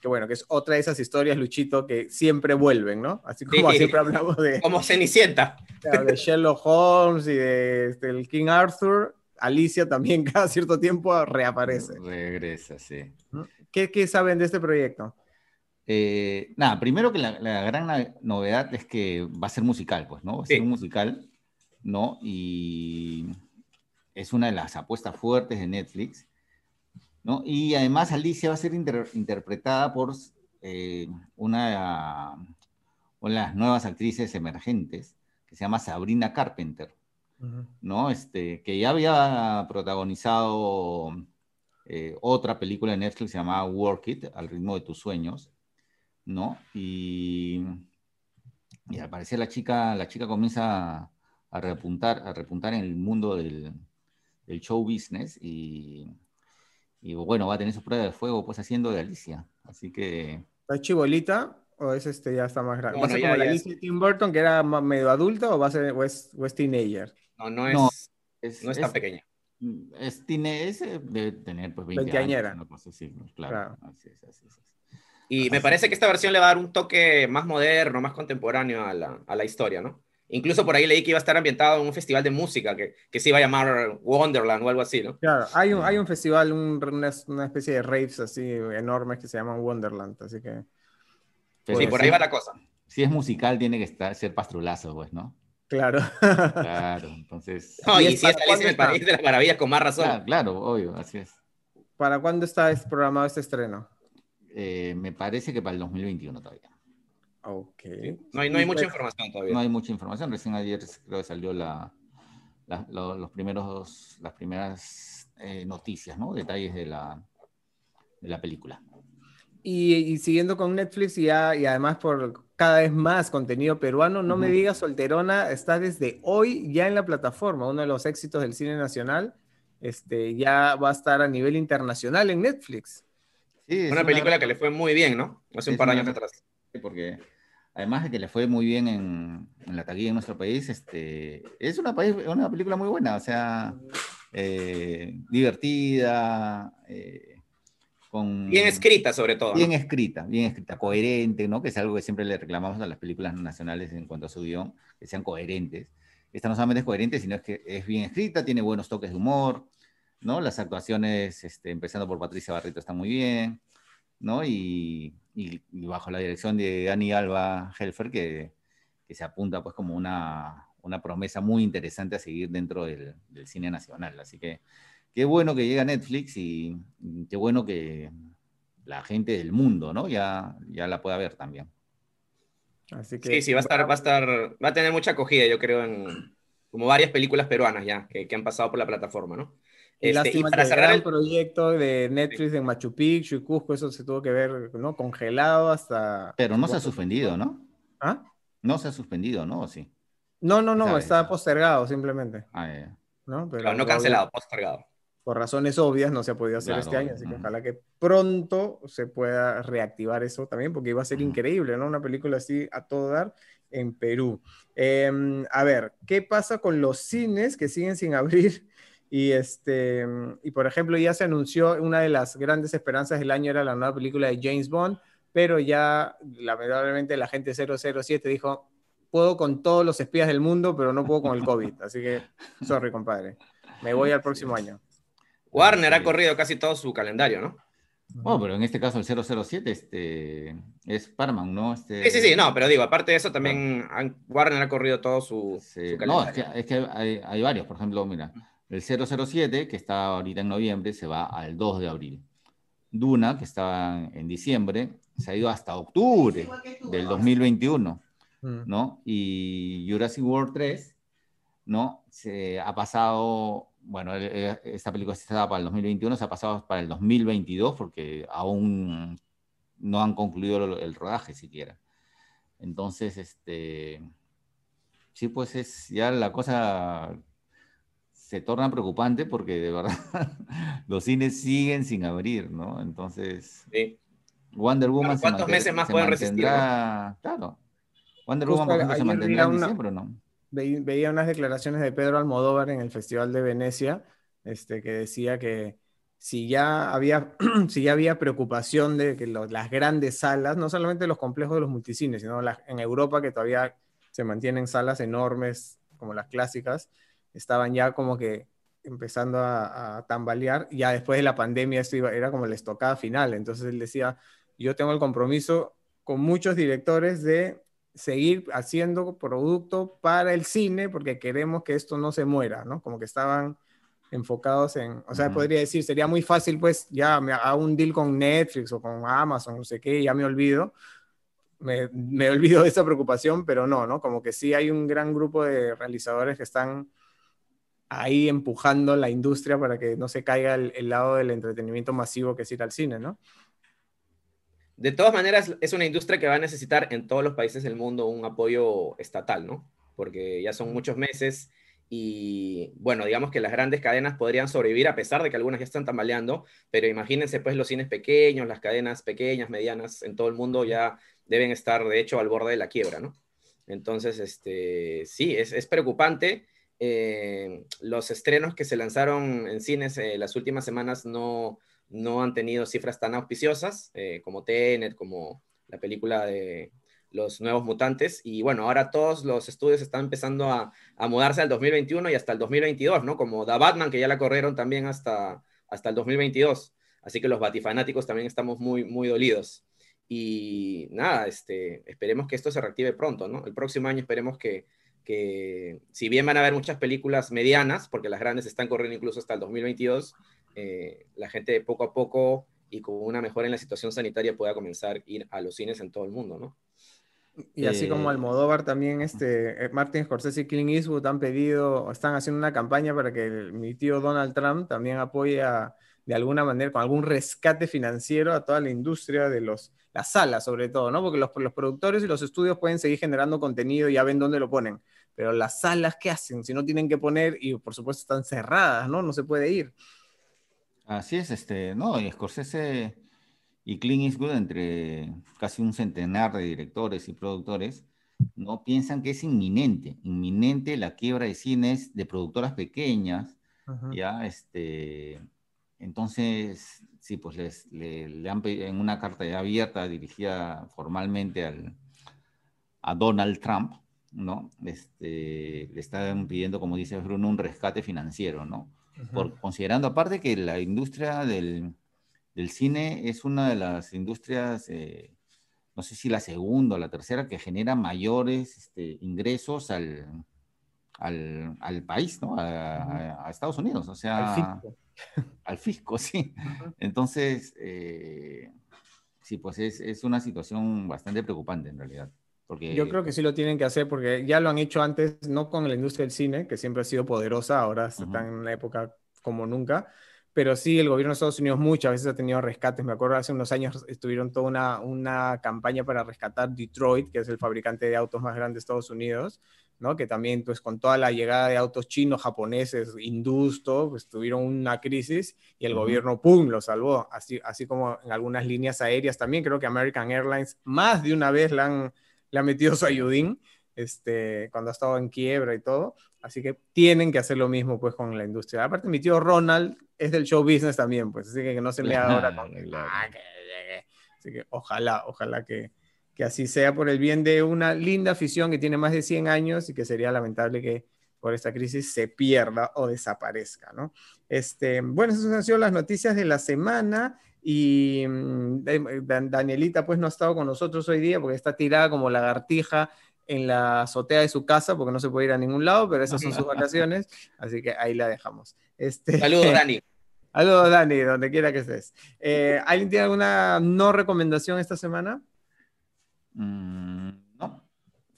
que bueno, que es otra de esas historias, Luchito, que siempre vuelven, ¿no? Así como siempre hablamos de... Como Cenicienta. de Sherlock Holmes y de, este, el King Arthur, Alicia también cada cierto tiempo reaparece. Regresa, sí. ¿Qué, qué saben de este proyecto? Eh, nada, primero que la, la, gran novedad es que va a ser musical, pues, ¿no? Va a ser un musical, ¿no? Y es una de las apuestas fuertes de Netflix. ¿No? Y además Alicia va a ser interpretada por eh, una, de las nuevas actrices emergentes, que se llama Sabrina Carpenter, ¿no? Este, que ya había protagonizado eh, otra película de Netflix llamada Work It, al ritmo de tus sueños, ¿no? Y, y al parecer la chica, la chica comienza a repuntar, a repuntar en el mundo del, del show business y y bueno, va a tener su prueba de fuego pues haciendo de Alicia. Así que... ¿Es chibolita o es este ya está más grande? ¿Va a ser como la Alicia de Tim Burton que era medio adulta o va a ser o es, teenager? No, no es, no, es, no es tan pequeña. Es teenager, debe tener pues 20 Veinteañera. años. Pues, sí, claro. claro. Así es, así es. Y me parece que esta versión le va a dar un toque más moderno, más contemporáneo a la, a la historia, ¿no? Incluso por ahí leí que iba a estar ambientado en un festival de música que, que se iba a llamar Wonderland o algo así, ¿no? Claro, hay un, hay un festival, una, una, especie de raves así enormes que se llaman Wonderland, así que... sí, por ahí va la cosa. Si es musical, tiene que estar, ser pastrulazo, pues, ¿no? Claro. claro, entonces... No, y, si es Alicia en el País de las Maravillas, con más razón. Claro, claro, obvio, así es. ¿Para cuándo está programado este estreno? Eh, me parece que para el 2021 todavía. Ok. No hay, no hay mucha información todavía. No hay mucha información. Recién ayer creo que salió la, la los primeros, las primeras eh, noticias, ¿no? Detalles de la, de la película. Y, siguiendo con Netflix y, ya, y además por cada vez más contenido peruano, no me digas Solterona está desde hoy ya en la plataforma, uno de los éxitos del cine nacional, este, ya va a estar a nivel internacional en Netflix. Sí, una película que le fue muy bien, ¿no? Hace un par de años atrás. Porque además de que le fue muy bien en, la taquilla en nuestro país, este, es una, una película muy buena, o sea, eh, divertida, eh, bien escrita, sobre todo. Bien escrita, bien escrita, coherente, ¿no? Que es algo que siempre le reclamamos a las películas nacionales en cuanto a su guion, que sean coherentes. Esta no solamente es coherente, sino que es bien escrita, tiene buenos toques de humor, ¿no? Las actuaciones, este, empezando por Patricia Barrito, están muy bien, ¿no? Y, bajo la dirección de Dani Alba Helfer, que, que se apunta pues como una, una promesa muy interesante a seguir dentro del, del cine nacional. Así que qué bueno que llega Netflix y, qué bueno que la gente del mundo, ¿no? Ya, ya la pueda ver también. Así que, sí, sí, va a estar, va a estar, va a tener mucha acogida, yo creo, en como varias películas peruanas ya que, han pasado por la plataforma, ¿no? Este, y para cerrar el proyecto de Netflix en Machu Picchu y Cusco, eso se tuvo que ver, ¿no? Congelado hasta. Pero no se ha suspendido, ¿no? ¿Ah? No se ha suspendido, ¿no? ¿O sí? No, no, no, está postergado simplemente. Ah, ya. ¿No? Pero no cancelado, postergado por razones obvias no se ha podido hacer este año, así que ojalá que pronto se pueda reactivar eso también, porque iba a ser increíble, ¿no? Una película así a todo dar en Perú. Em, a ver, ¿qué pasa con los cines que siguen sin abrir? Y, este, y por ejemplo, ya se anunció una de las grandes esperanzas del año era la nueva película de James Bond, pero ya lamentablemente la gente 007 dijo, puedo con todos los espías del mundo, pero no puedo con el COVID. Así que, sorry, compadre. Me voy al próximo año. Warner ha corrido casi todo su calendario, ¿no? Bueno, pero en este caso el 007 este, es Paramount, ¿no? Este... Sí, sí, sí, no, pero digo, aparte de eso también Warner ha corrido todo su, calendario. No, es que, hay, varios, por ejemplo, mira, el 007, que está ahorita en noviembre, se va al 2 de abril. Duna, que estaba en diciembre, se ha ido hasta octubre del 2021, mm. ¿no? Y Jurassic World 3, ¿no? Se ha pasado bueno, e, e, esta película se estaba para el 2021, se ha pasado para el 2022 porque aún no han concluido el, rodaje siquiera. Entonces, este, sí, pues es ya la cosa se torna preocupante porque de verdad los cines siguen sin abrir, ¿no? Entonces, Wonder Woman ¿Cuántos meses más pueden resistir? Claro. Wonder Woman, por ejemplo, se mantendrá en diciembre, ¿no? veía unas declaraciones de Pedro Almodóvar en el Festival de Venecia, este, que decía que si ya había, si ya había preocupación de que las grandes salas, no solamente los complejos de los multicines, sino en Europa que todavía se mantienen salas enormes como las clásicas, estaban ya como que empezando a, tambalear, ya después de la pandemia esto iba, era como la estocada final, entonces él decía, yo tengo el compromiso con muchos directores de seguir haciendo producto para el cine porque queremos que esto no se muera, ¿no? Como que estaban enfocados en, o sea, podría decir, sería muy fácil, pues ya me hago un deal con Netflix o con Amazon, no sé qué, ya me olvido, me, me olvido de esa preocupación, pero no, ¿no? Como que sí hay un gran grupo de realizadores que están ahí empujando la industria para que no se caiga el, el lado del entretenimiento masivo que es ir al cine, ¿no? De todas maneras, es una industria que va a necesitar en todos los países del mundo un apoyo estatal, ¿no? Porque ya son muchos meses y, bueno, digamos que las grandes cadenas podrían sobrevivir a pesar de que algunas ya están tambaleando, pero imagínense pues los cines pequeños, las cadenas pequeñas, medianas, en todo el mundo ya deben estar, de hecho, al borde de la quiebra, ¿no? Entonces, este, sí, es, preocupante. Eh, los estrenos que se lanzaron en cines eh, las últimas semanas no, no han tenido cifras tan auspiciosas eh, como Tenet, como la película de los nuevos mutantes. Y bueno, ahora todos los estudios están empezando a, mudarse al 2021 y hasta el 2022, ¿no? Como The Batman, que ya la corrieron también hasta, hasta el 2022. Así que los batifanáticos también estamos muy, muy dolidos. Y nada, este, esperemos que esto se reactive pronto, ¿no? El próximo año esperemos que, que, si bien van a haber muchas películas medianas, porque las grandes están corriendo incluso hasta el 2022, eh, la gente poco a poco y con una mejora en la situación sanitaria pueda comenzar a ir a los cines en todo el mundo, ¿no? Y así como eh, Almodóvar también, este, eh, Martin Scorsese y Clint Eastwood han pedido, están haciendo una campaña para que mi tío Donald Trump también apoye a de alguna manera, con algún rescate financiero a toda la industria de los, las salas, sobre todo, ¿no? Porque los, los productores y los estudios pueden seguir generando contenido y ya ven dónde lo ponen. Pero las salas, ¿qué hacen? Si no tienen que poner, y por supuesto están cerradas, ¿no? No se puede ir. Así es, este, no, y Scorsese y Clint Eastwood, entre casi un centenar de directores y productores, no piensan que es inminente, inminente la quiebra de cines de productoras pequeñas, ya, este, entonces, sí, pues les, le, han pedido en una carta ya abierta dirigida formalmente al, a Donald Trump, ¿no? Este, le están pidiendo, como dice Bruno, un rescate financiero, ¿no? Por, considerando aparte que la industria del, del, cine es una de las industrias, eh, no sé si la segunda o la tercera, que genera mayores este, ingresos al, al, al, país, ¿no? A, a, Estados Unidos, o sea, al fisco, al fisco sí. Entonces, eh, sí, pues es, es una situación bastante preocupante en realidad. Porque... Yo creo que sí lo tienen que hacer porque ya lo han hecho antes, no con la industria del cine, que siempre ha sido poderosa, ahora están en una época como nunca, pero sí el gobierno de Estados Unidos muchas veces ha tenido rescates. Me acuerdo hace unos años estuvieron toda una, una campaña para rescatar Detroit, que es el fabricante de autos más grande de Estados Unidos, ¿no? que también pues con toda la llegada de autos chinos, japoneses, hindús, pues tuvieron una crisis y el gobierno, ¡pum!, lo salvó. Así, así como en algunas líneas aéreas también, creo que American Airlines más de una vez la han le ha metido su ayudín este, cuando ha estado en quiebra y todo. Así que tienen que hacer lo mismo pues con la industria. Aparte, mi tío Ronald es del show business también, pues, así que, no se le ahora con... Ah, así que ojalá, ojalá que, que así sea por el bien de una linda afición que tiene más de 100 años y que sería lamentable que por esta crisis se pierda o desaparezca, ¿no? Este, bueno, esas han sido las noticias de la semana. Y mm, Danielita pues no ha estado con nosotros hoy día porque está tirada como lagartija en la azotea de su casa porque no se puede ir a ningún lado, pero esas son sus vacaciones, así que ahí la dejamos. Este, Saludos, Dani. Saludos, Dani, donde quiera que estés. Eh, ¿Alguien tiene alguna no recomendación esta semana? Mm, no.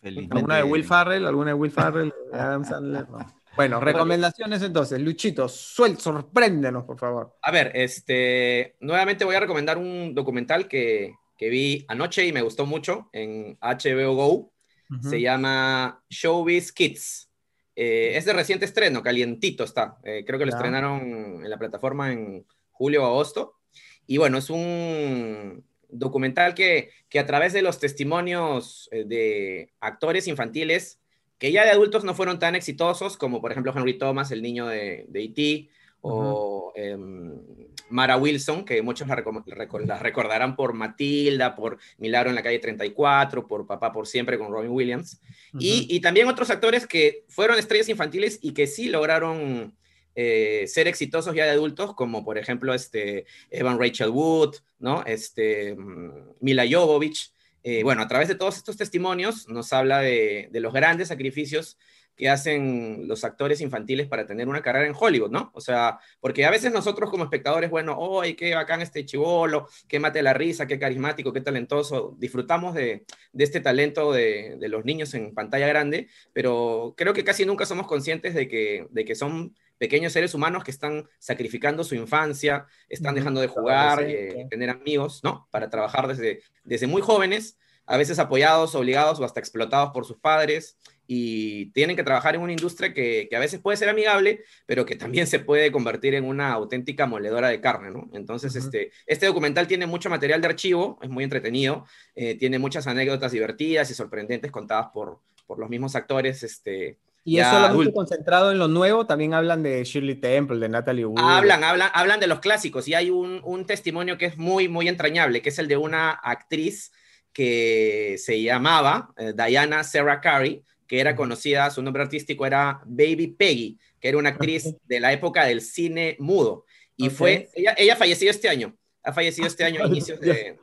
¿Alguna de Will Farrell? ¿Alguna de Will Farrell? Adam Sandler? No. Bueno, recomendaciones entonces. Luchito, suel, sorpréndenos, por favor. A ver, este, nuevamente voy a recomendar un documental que, vi anoche y me gustó mucho en HBO Go. Se llama Showbiz Kids. Eh, es de reciente estreno, calientito está. Eh, creo que lo estrenaron en la plataforma en julio o agosto. Y bueno, es un documental que, que a través de los testimonios eh, de actores infantiles que ya de adultos no fueron tan exitosos como por ejemplo Henry Thomas, el niño de, de E.T., o em, Mara Wilson, que muchos la, recordarán por Matilda, por Milagro en la calle 34, por Papá por Siempre con Robin Williams, y, también otros actores que fueron estrellas infantiles y que sí lograron eh, ser exitosos ya de adultos, como por ejemplo este, Evan Rachel Wood, ¿no? este, mm, Mila Jovovich, eh, bueno, a través de todos estos testimonios nos habla de, los grandes sacrificios que hacen los actores infantiles para tener una carrera en Hollywood, ¿no? O sea, porque a veces nosotros como espectadores, bueno, ¡ay, qué bacán este chivolo! ¡Qué mate la risa! ¡Qué carismático! ¡Qué talentoso! Disfrutamos de, este talento de, los niños en pantalla grande, pero creo que casi nunca somos conscientes de que, de que son pequeños seres humanos que están sacrificando su infancia, están dejando de jugar, eh, tener amigos, ¿no? Para trabajar desde, desde muy jóvenes, a veces apoyados, obligados o hasta explotados por sus padres, y tienen que trabajar en una industria que, a veces puede ser amigable, pero que también se puede convertir en una auténtica moledora de carne, ¿no? Entonces, este, este documental tiene mucho material de archivo, es muy entretenido, eh, tiene muchas anécdotas divertidas y sorprendentes contadas por, por los mismos actores, este, y es solamente concentrado en lo nuevo, también hablan de Shirley Temple, de Natalie Wood. Hablan, hablan, hablan de los clásicos y hay un, un, testimonio que es muy, muy entrañable, que es el de una actriz que se llamaba eh, Diana Sarah Carey, que era conocida, su nombre artístico era Baby Peggy, que era una actriz de la época del cine mudo. Y fue, ella, ella falleció este año, ha fallecido este año a inicios de,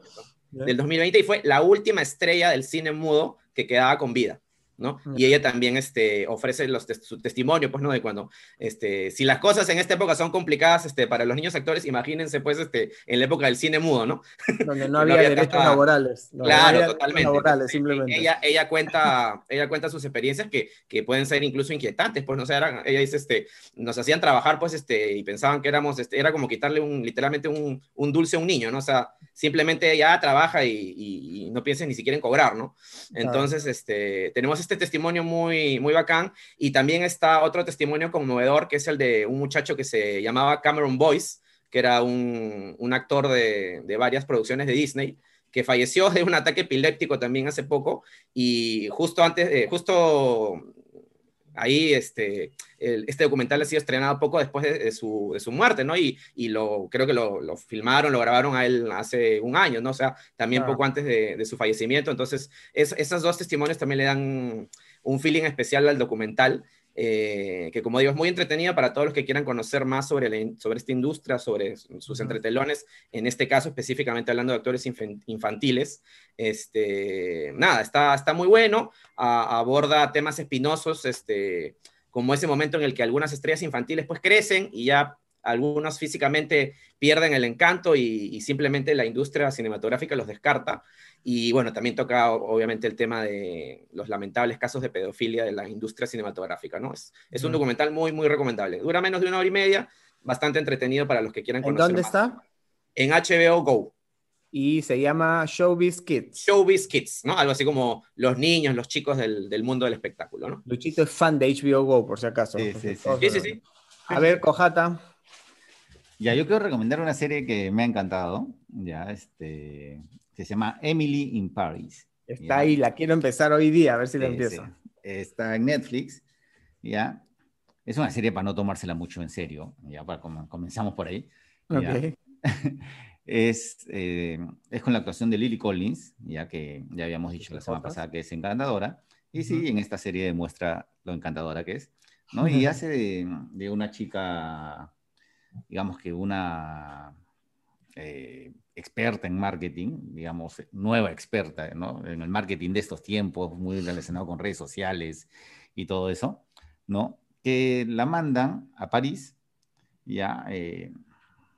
del 2020 y fue la última estrella del cine mudo que quedaba con vida. ¿No? Y ella también este, ofrece los su testimonio, pues, ¿no? De cuando, este, si las cosas en esta época son complicadas este, para los niños actores, imagínense, pues, este, en la época del cine mudo, ¿no? Donde no había, derechos laborales. claro, totalmente. Laborales, simplemente. Ella, ella, cuenta, ella cuenta sus experiencias que, que pueden ser incluso inquietantes, pues, no sé, ella dice, este, nos hacían trabajar, pues, este, y pensaban que éramos, este, era como quitarle un, literalmente un, un dulce a un niño, ¿no? O sea, simplemente ella trabaja y, y, no piensa ni siquiera en cobrar, ¿no? Entonces, este, tenemos este testimonio muy, muy bacán. Y también está otro testimonio conmovedor que es el de un muchacho que se llamaba Cameron Boyce, que era un, un actor de, de, varias producciones de Disney, que falleció de un ataque epiléptico también hace poco. Y justo antes, eh, justo ahí este, este documental ha sido estrenado poco después de, su, de su, muerte, ¿no? Y, y lo, creo que lo, lo, filmaron, lo grabaron a él hace un año, ¿no? O sea, también poco antes de, de, su fallecimiento. Entonces, es, esos dos testimonios también le dan un feeling especial al documental. Eh, que como digo es muy entretenida para todos los que quieran conocer más sobre, sobre esta industria, sobre sus entretelones, en este caso específicamente hablando de actores infantiles. Este, nada, está, está muy bueno, aborda temas espinosos, este, como ese momento en el que algunas estrellas infantiles pues crecen y ya algunos físicamente pierden el encanto y, simplemente la industria cinematográfica los descarta. Y bueno, también toca obviamente el tema de los lamentables casos de pedofilia de la industria cinematográfica, ¿no? Es, es un documental muy, muy recomendable. Dura menos de una hora y media, bastante entretenido para los que quieran conocer. ¿En dónde está? En HBO Go. Y se llama Showbiz Kids. Showbiz Kids, ¿no? Algo así como los niños, los chicos del, del mundo del espectáculo, ¿no? Luchito es fan de HBO Go, por si acaso. Sí, sí, sí. sí, sí, A ver, Cojata. Ya, yo quiero recomendar una serie que me ha encantado, ya, este, que se llama Emily in Paris. Está ahí, la quiero empezar hoy día, a ver si la empiezo. Está en Netflix, ya. Es una serie para no tomársela mucho en serio, ya, para comenzamos por ahí. es, eh, es con la actuación de Lily Collins, ya que ya habíamos dicho la semana pasada que es encantadora. Y sí, en esta serie demuestra lo encantadora que es, ¿no? Y hace de, de una chica digamos que una eh, experta en marketing, digamos, nueva experta ¿no? en el marketing de estos tiempos, muy relacionado con redes sociales y todo eso, ¿no? Que la mandan a París, ya, eh,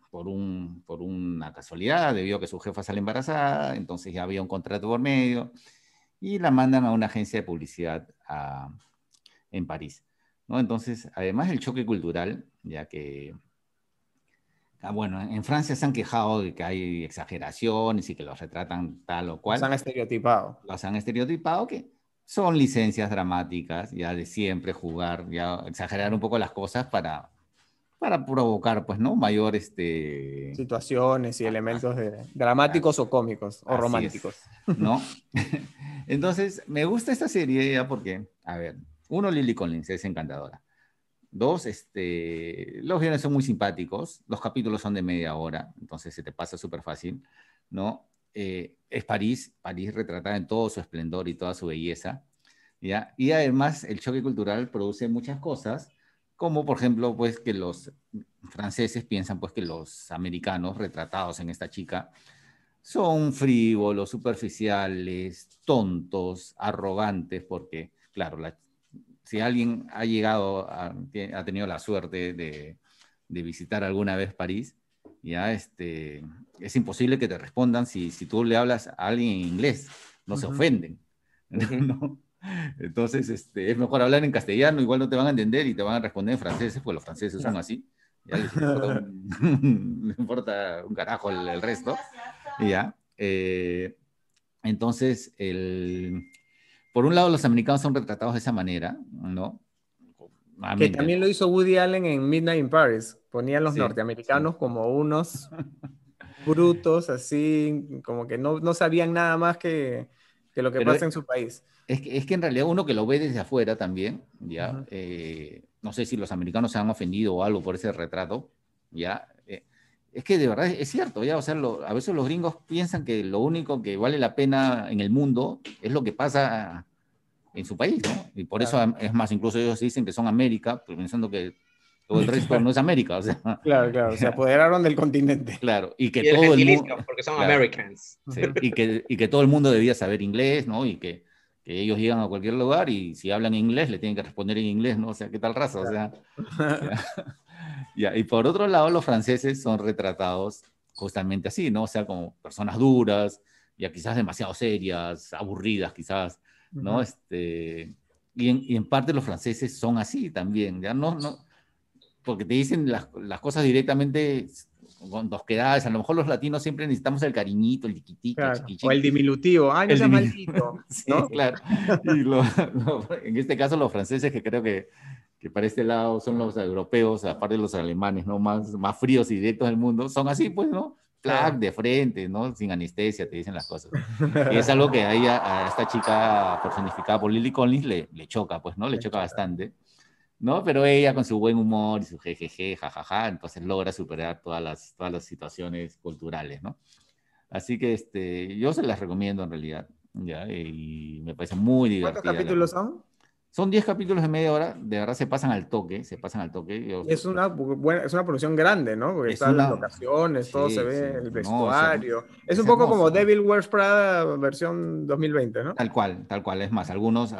por, un, por una casualidad, debido a que su jefa sale embarazada, entonces ya había un contrato por medio, y la mandan a una agencia de publicidad en París, ¿no? Entonces, además del choque cultural, ya que bueno, en Francia se han quejado de que hay exageraciones y que los retratan tal o cual. Los han estereotipado. Los han estereotipado que son licencias dramáticas, ya de siempre jugar, ya exagerar un poco las cosas para, para provocar, pues, ¿no? Mayor, este... Situaciones y elementos de, dramáticos o cómicos o románticos. ¿No? Entonces, me gusta esta serie ya porque, a ver, uno, Lily Collins es encantadora. Dos, este, los guiones son muy simpáticos, los capítulos son de media hora, entonces se te pasa súper fácil, ¿no? Eh, es París, París retratada en todo su esplendor y toda su belleza, ¿ya? Y además el choque cultural produce muchas cosas, como por ejemplo, pues que los franceses piensan pues que los americanos retratados en esta chica son frívolos, superficiales, tontos, arrogantes, porque, claro, la, si alguien ha llegado, ha tenido la suerte de, visitar alguna vez París, ya este, es imposible que te respondan si, si tú le hablas a alguien en inglés, no se ofenden. Entonces, este, es mejor hablar en castellano, igual no te van a entender y te van a responder en francés, porque los franceses son así. Ya les importa, un, carajo el, resto. Ya. Eh, entonces, el, por un lado los americanos son retratados de esa manera, ¿no? que también lo hizo Woody Allen en Midnight in Paris. Ponían los norteamericanos como unos brutos, así, como que no, no sabían nada más que, que lo que pasa en su país. Es que, es que en realidad uno que lo ve desde afuera también, ya, eh, no sé si los americanos se han ofendido o algo por ese retrato, ya, eh, es que de verdad es cierto, ya, o sea, a veces los gringos piensan que lo único que vale la pena en el mundo es lo que pasa en su país, ¿no? Y por eso es más, incluso ellos dicen que son América, pues pensando que todo el resto no es América, o sea. Claro, claro, se apoderaron del continente. Claro, y que todo el mundo... Porque son Americans. y, que, y que todo el mundo debía saber inglés, ¿no? Y que, que ellos llegan a cualquier lugar y si hablan inglés le tienen que responder en inglés, ¿no? O sea, ¿qué tal raza? O sea, ya. Y por otro lado, los franceses son retratados justamente así, ¿no? O sea, como personas duras, ya quizás demasiado serias, aburridas quizás, ¿no? este, y, en, y en parte los franceses son así también, ya no, no, porque te dicen las, las cosas directamente con dos quedadas. A lo mejor los latinos siempre necesitamos el cariñito, el tiquitito, O el diminutivo. Ay, no sea maldito. sí, claro. Y en este caso, los franceses, que creo que, que, para este lado son los europeos, aparte de los alemanes, ¿no? Más, más fríos y directos del mundo, son así, pues, ¿no? Flag, de frente, ¿no? Sin anestesia, te dicen las cosas. Y es algo que a, ella, a esta chica personificada por Lily Collins le, le choca, pues, ¿no? Le, choca bastante. ¿no? Pero ella con su buen humor y su jejeje, jajaja, entonces logra superar todas las, todas las situaciones culturales, ¿no? Así que este, yo se las recomiendo en realidad, ¿ya? Y me parece muy divertida. ¿Cuántos capítulos son? Son 10 capítulos de media hora, de verdad se pasan al toque, se pasan al toque. es, una, buena, es una producción grande, ¿no? Porque están las locaciones, todo se ve, el vestuario. es, un poco como Devil Wears Prada versión 2020, ¿no? Tal cual, tal cual. Es más, algunos,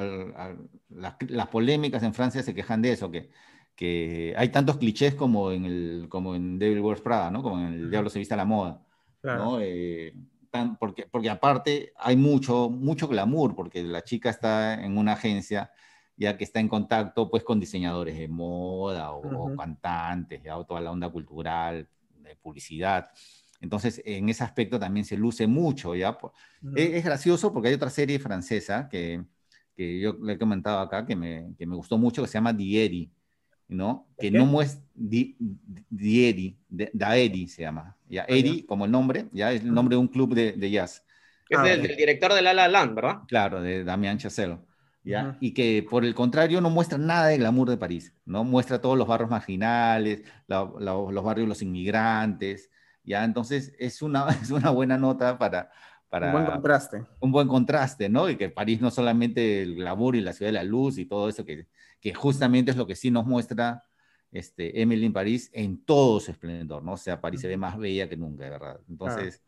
las, las, polémicas en Francia se quejan de eso, que, que hay tantos clichés como en, el, como en Devil Wears Prada, ¿no? Como en El Diablo se viste a la moda, ¿no? Eh, tan, porque, porque aparte hay mucho, mucho glamour, porque la chica está en una agencia ya que está en contacto pues con diseñadores de moda o, cantantes, ya, o toda la onda cultural, de publicidad. Entonces, en ese aspecto también se luce mucho, ¿ya? es, gracioso porque hay otra serie francesa que, que yo le he comentado acá, que me, que me gustó mucho, que se llama Dieri, ¿no? Que no muestra, Dieri, Daeri se llama, ¿ya? Ah, Eri, como el nombre, ya es el nombre de un club de, de jazz. Es ah, del, director de La La Land, ¿verdad? Claro, de Damien Chazelle. Y que por el contrario no muestra nada de glamour de París, ¿no? Muestra todos los barrios marginales, los barrios de los inmigrantes, ¿ya? Entonces es una, es una buena nota para, para... Un buen contraste. Un buen contraste, ¿no? Y que París no solamente el glamour y la ciudad de la luz y todo eso, que, que justamente es lo que sí nos muestra este, Emily en París en todo su esplendor, ¿no? O sea, París se ve más bella que nunca, de verdad. Entonces,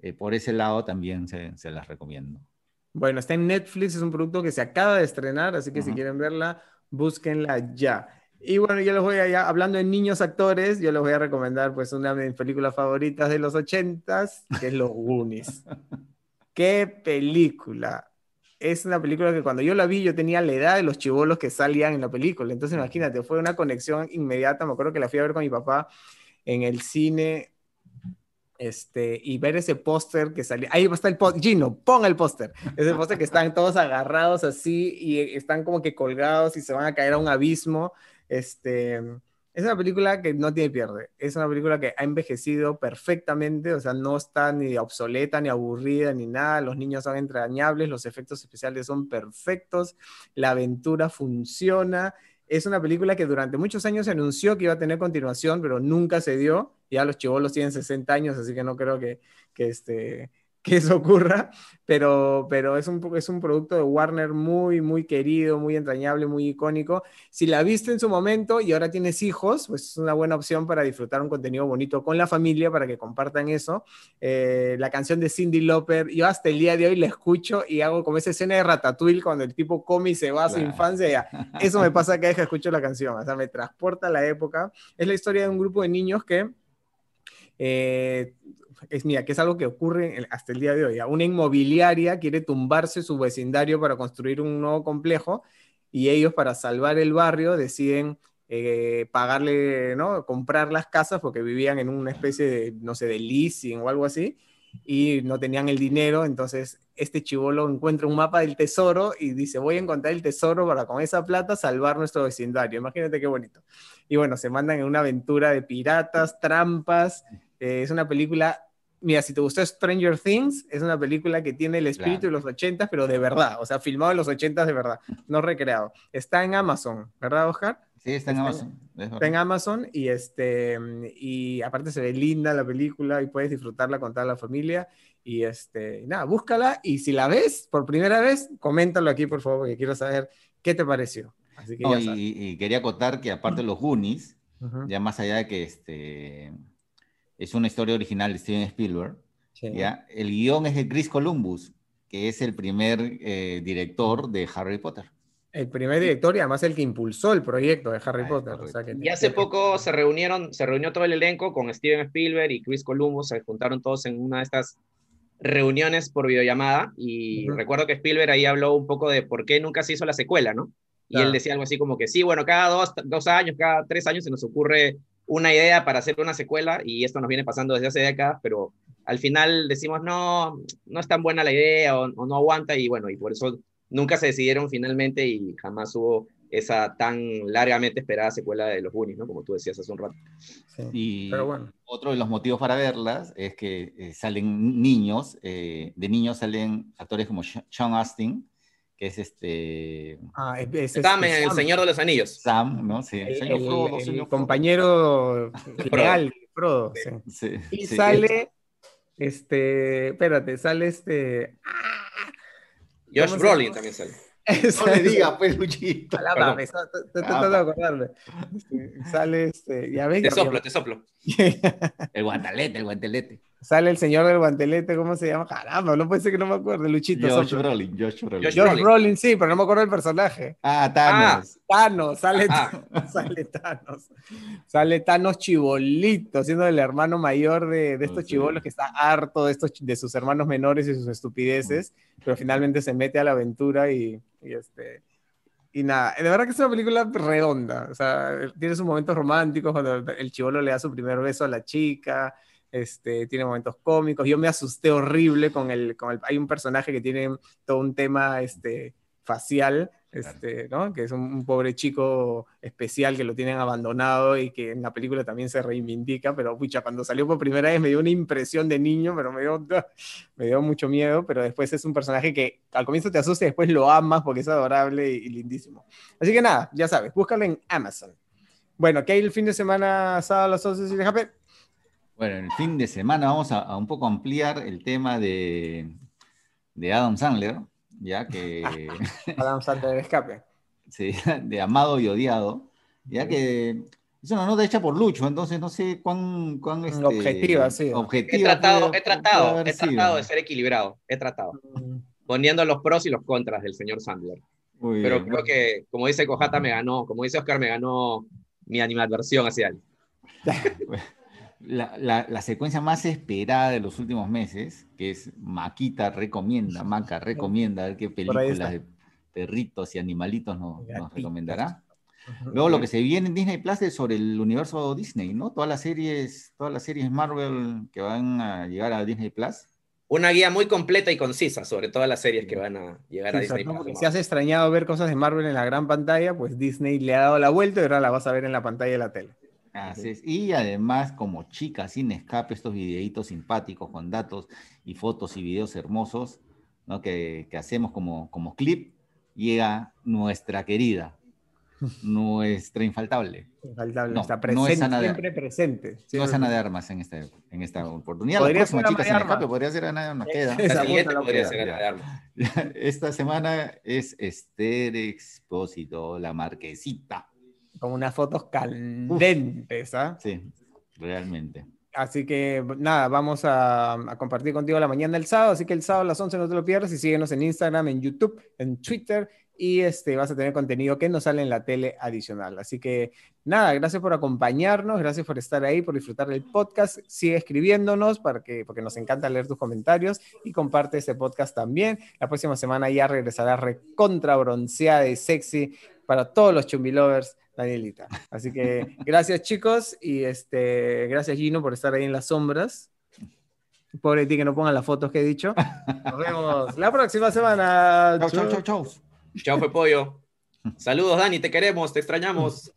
eh, por ese lado también se, se las recomiendo. Bueno, está en Netflix, es un producto que se acaba de estrenar, así que si quieren verla, búsquenla ya. Y bueno, yo les voy a, hablando de niños actores, yo les voy a recomendar pues una de mis películas favoritas de los ochentas, que es Los Goonies. ¡Qué película! Es una película que cuando yo la vi yo tenía la edad de los chivolos que salían en la película. Entonces imagínate, fue una conexión inmediata. Me acuerdo que la fui a ver con mi papá en el cine este, y ver ese póster que salió, ahí está el póster, Gino, ponga el póster, ese póster que están todos agarrados así y están como que colgados y se van a caer a un abismo, este, es una película que no tiene pierde, es una película que ha envejecido perfectamente, o sea, no está ni obsoleta, ni aburrida, ni nada, los niños son entrañables, los efectos especiales son perfectos, la aventura funciona, es una película que durante muchos años se anunció que iba a tener continuación, pero nunca se dio. Ya los chivolos tienen 60 años, así que no creo que, que este, que eso ocurra, pero, pero es, un, es un producto de Warner muy, muy querido, muy entrañable, muy icónico. Si la viste en su momento y ahora tienes hijos, pues es una buena opción para disfrutar un contenido bonito con la familia, para que compartan eso. Eh, la canción de Cindy Lauper, yo hasta el día de hoy la escucho y hago como esa escena de Ratatouille cuando el tipo come y se va a su infancia. Eso me pasa cada vez que escucho la canción, o sea, me transporta a la época. Es la historia de un grupo de niños que... Eh, es mía, que es algo que ocurre hasta el día de hoy. Una inmobiliaria quiere tumbarse su vecindario para construir un nuevo complejo y ellos para salvar el barrio deciden eh, pagarle, ¿no? Comprar las casas porque vivían en una especie de, no sé, de leasing o algo así y no tenían el dinero, entonces este chivolo encuentra un mapa del tesoro y dice, voy a encontrar el tesoro para con esa plata salvar nuestro vecindario. Imagínate qué bonito. Y bueno, se mandan en una aventura de piratas, trampas. Eh, es una película mira, si te gustó Stranger Things, es una película que tiene el espíritu de los 80, pero de verdad, o sea, filmado en los 80 de verdad, no recreado. Está en Amazon, ¿verdad, Oscar? Sí, está en Amazon. Está en Amazon y, este, y aparte se ve linda la película y puedes disfrutarla con toda la familia. Y este, nada, búscala y si la ves por primera vez, coméntalo aquí, por favor, porque quiero saber qué te pareció. Así que y, quería acotar que aparte de los Goonies, ya más allá de que este es una historia original de Steven Spielberg. ¿ya? El guion es de Chris Columbus, que es el primer eh, director de Harry Potter. El primer director y además el que impulsó el proyecto de Harry Ah, Potter. correcto. o sea que- Y hace poco se reunieron, se reunió todo el elenco con Steven Spielberg y Chris Columbus, se juntaron todos en una de estas reuniones por videollamada y recuerdo que Spielberg ahí habló un poco de por qué nunca se hizo la secuela, ¿no? Y Claro. él decía algo así como que sí, bueno, cada dos, dos años, cada tres años se nos ocurre una idea para hacer una secuela y esto nos viene pasando desde hace décadas, pero al final decimos, no, no es tan buena la idea o, o no aguanta y bueno, y por eso nunca se decidieron finalmente y jamás hubo esa tan largamente esperada secuela de los Goonies, ¿no? Como tú decías hace un rato. sí. Y Pero bueno. otro de los motivos para verlas es que eh, salen niños, eh, de niños salen actores como Sean Astin, que es este Ah, es- es- Sam es El Sam. Señor de los Anillos. Sam, ¿no? Sí, El, señor el- Frodo, el señor Frodo. compañero real, Frodo. sí. Sí, Y sí. sale, este, espérate, sale este. Josh ¿Cómo se Brolin también sale. No le diga, pues, Luchito. Palabra, me está- estoy Ah, tratando de acordarme. Este, Sale este, ya ves, Te ya- soplo, te soplo. El guantelete, el guantelete. Sale el señor del guantelete, ¿cómo se llama? Caramba, no puede ser que no me acuerde, Luchito. Josh. Brolin, Josh Brolin. Josh Brolin. Brolin, sí, pero no me acuerdo del personaje. Ah, Thanos. Thanos, sale, Ah. sale Thanos. Sale Thanos chibolito, siendo el hermano mayor de, de estos Oh, sí. chibolos que está harto de, estos, de sus hermanos menores y sus estupideces, pero finalmente se mete a la aventura y, y este. Y nada, de verdad que es una película redonda. O sea, tiene sus momentos románticos cuando el chivolo le da su primer beso a la chica. Este, tiene momentos cómicos. Yo me asusté horrible con el, con el. Hay un personaje que tiene todo un tema este, facial, este, ¿no? Que es un, un pobre chico especial que lo tienen abandonado y que en la película también se reivindica. Pero, pucha, cuando salió por primera vez me dio una impresión de niño, pero me dio, me dio mucho miedo. Pero después es un personaje que al comienzo te asusta y después lo amas porque es adorable y, y lindísimo. Así que nada, ya sabes, búscalo en Amazon. Bueno, ¿qué hay el fin de semana, sábado a las 11 de Japé? Bueno, el fin de semana vamos a, a un poco ampliar el tema de, de Adam Sandler, ya que Adam Sandler de escape. sí, de amado y odiado, ya que es una nota hecha por Lucho, entonces no sé cuán, cuán este, Objetiva, sí. He objetiva tratado, puede- he tratado, puede haber he tratado de ser equilibrado, he tratado, poniendo los pros y los contras del señor Sandler. Muy Pero bien. creo que, como dice Cojata, me ganó, como dice Oscar, me ganó mi animadversión hacia él. La, la- la secuencia más esperada de los últimos meses, que es Maquita recomienda, Maca recomienda, a ver qué películas de perritos y animalitos nos, nos recomendará. Luego lo que se viene en Disney Plus es sobre el universo Disney, ¿no? Todas las series, todas las series Marvel que van a llegar a Disney Plus. Una guía muy completa y concisa sobre todas las series que van a llegar a Sí, Disney. Plus, si has extrañado ver cosas de Marvel en la gran pantalla, pues Disney le ha dado la vuelta y ahora la vas a ver en la pantalla de la tele. Así es. Y además, como chica sin escape, estos videitos simpáticos con datos y fotos y videos hermosos, ¿no? que, que hacemos como, como clip, llega nuestra querida, nuestra infaltable. Infaltable, No, está no presente, es Ana de- siempre presente. No es Ana de Armas en esta, en esta oportunidad. Podría la próxima ser chica sin escape podría ser Ana de Armas. Queda. Esa puta no podría queda, ser. Ana de Armas. Esta semana es Esther Expósito, la marquesita. Con unas fotos candentes, ¿ah? Sí, realmente. Así que nada, vamos a, a compartir contigo la mañana del sábado, así que el sábado a las 11 no te lo pierdas y síguenos en Instagram, en YouTube, en Twitter y este, vas a tener contenido que no sale en la tele adicional. Así que nada, gracias por acompañarnos, gracias por estar ahí, por disfrutar del podcast. Sigue escribiéndonos para que, porque nos encanta leer tus comentarios y comparte este podcast también. La próxima semana ya regresará recontra bronceada y sexy para todos los chumbilovers, Danielita. Así que gracias chicos y este, gracias Gino por estar ahí en las sombras. Pobre de ti que no pongan las fotos que he dicho. Nos vemos la próxima semana. Chau, chau, chau, chau. Chao, fue pollo. Saludos, Dani, te queremos, te extrañamos.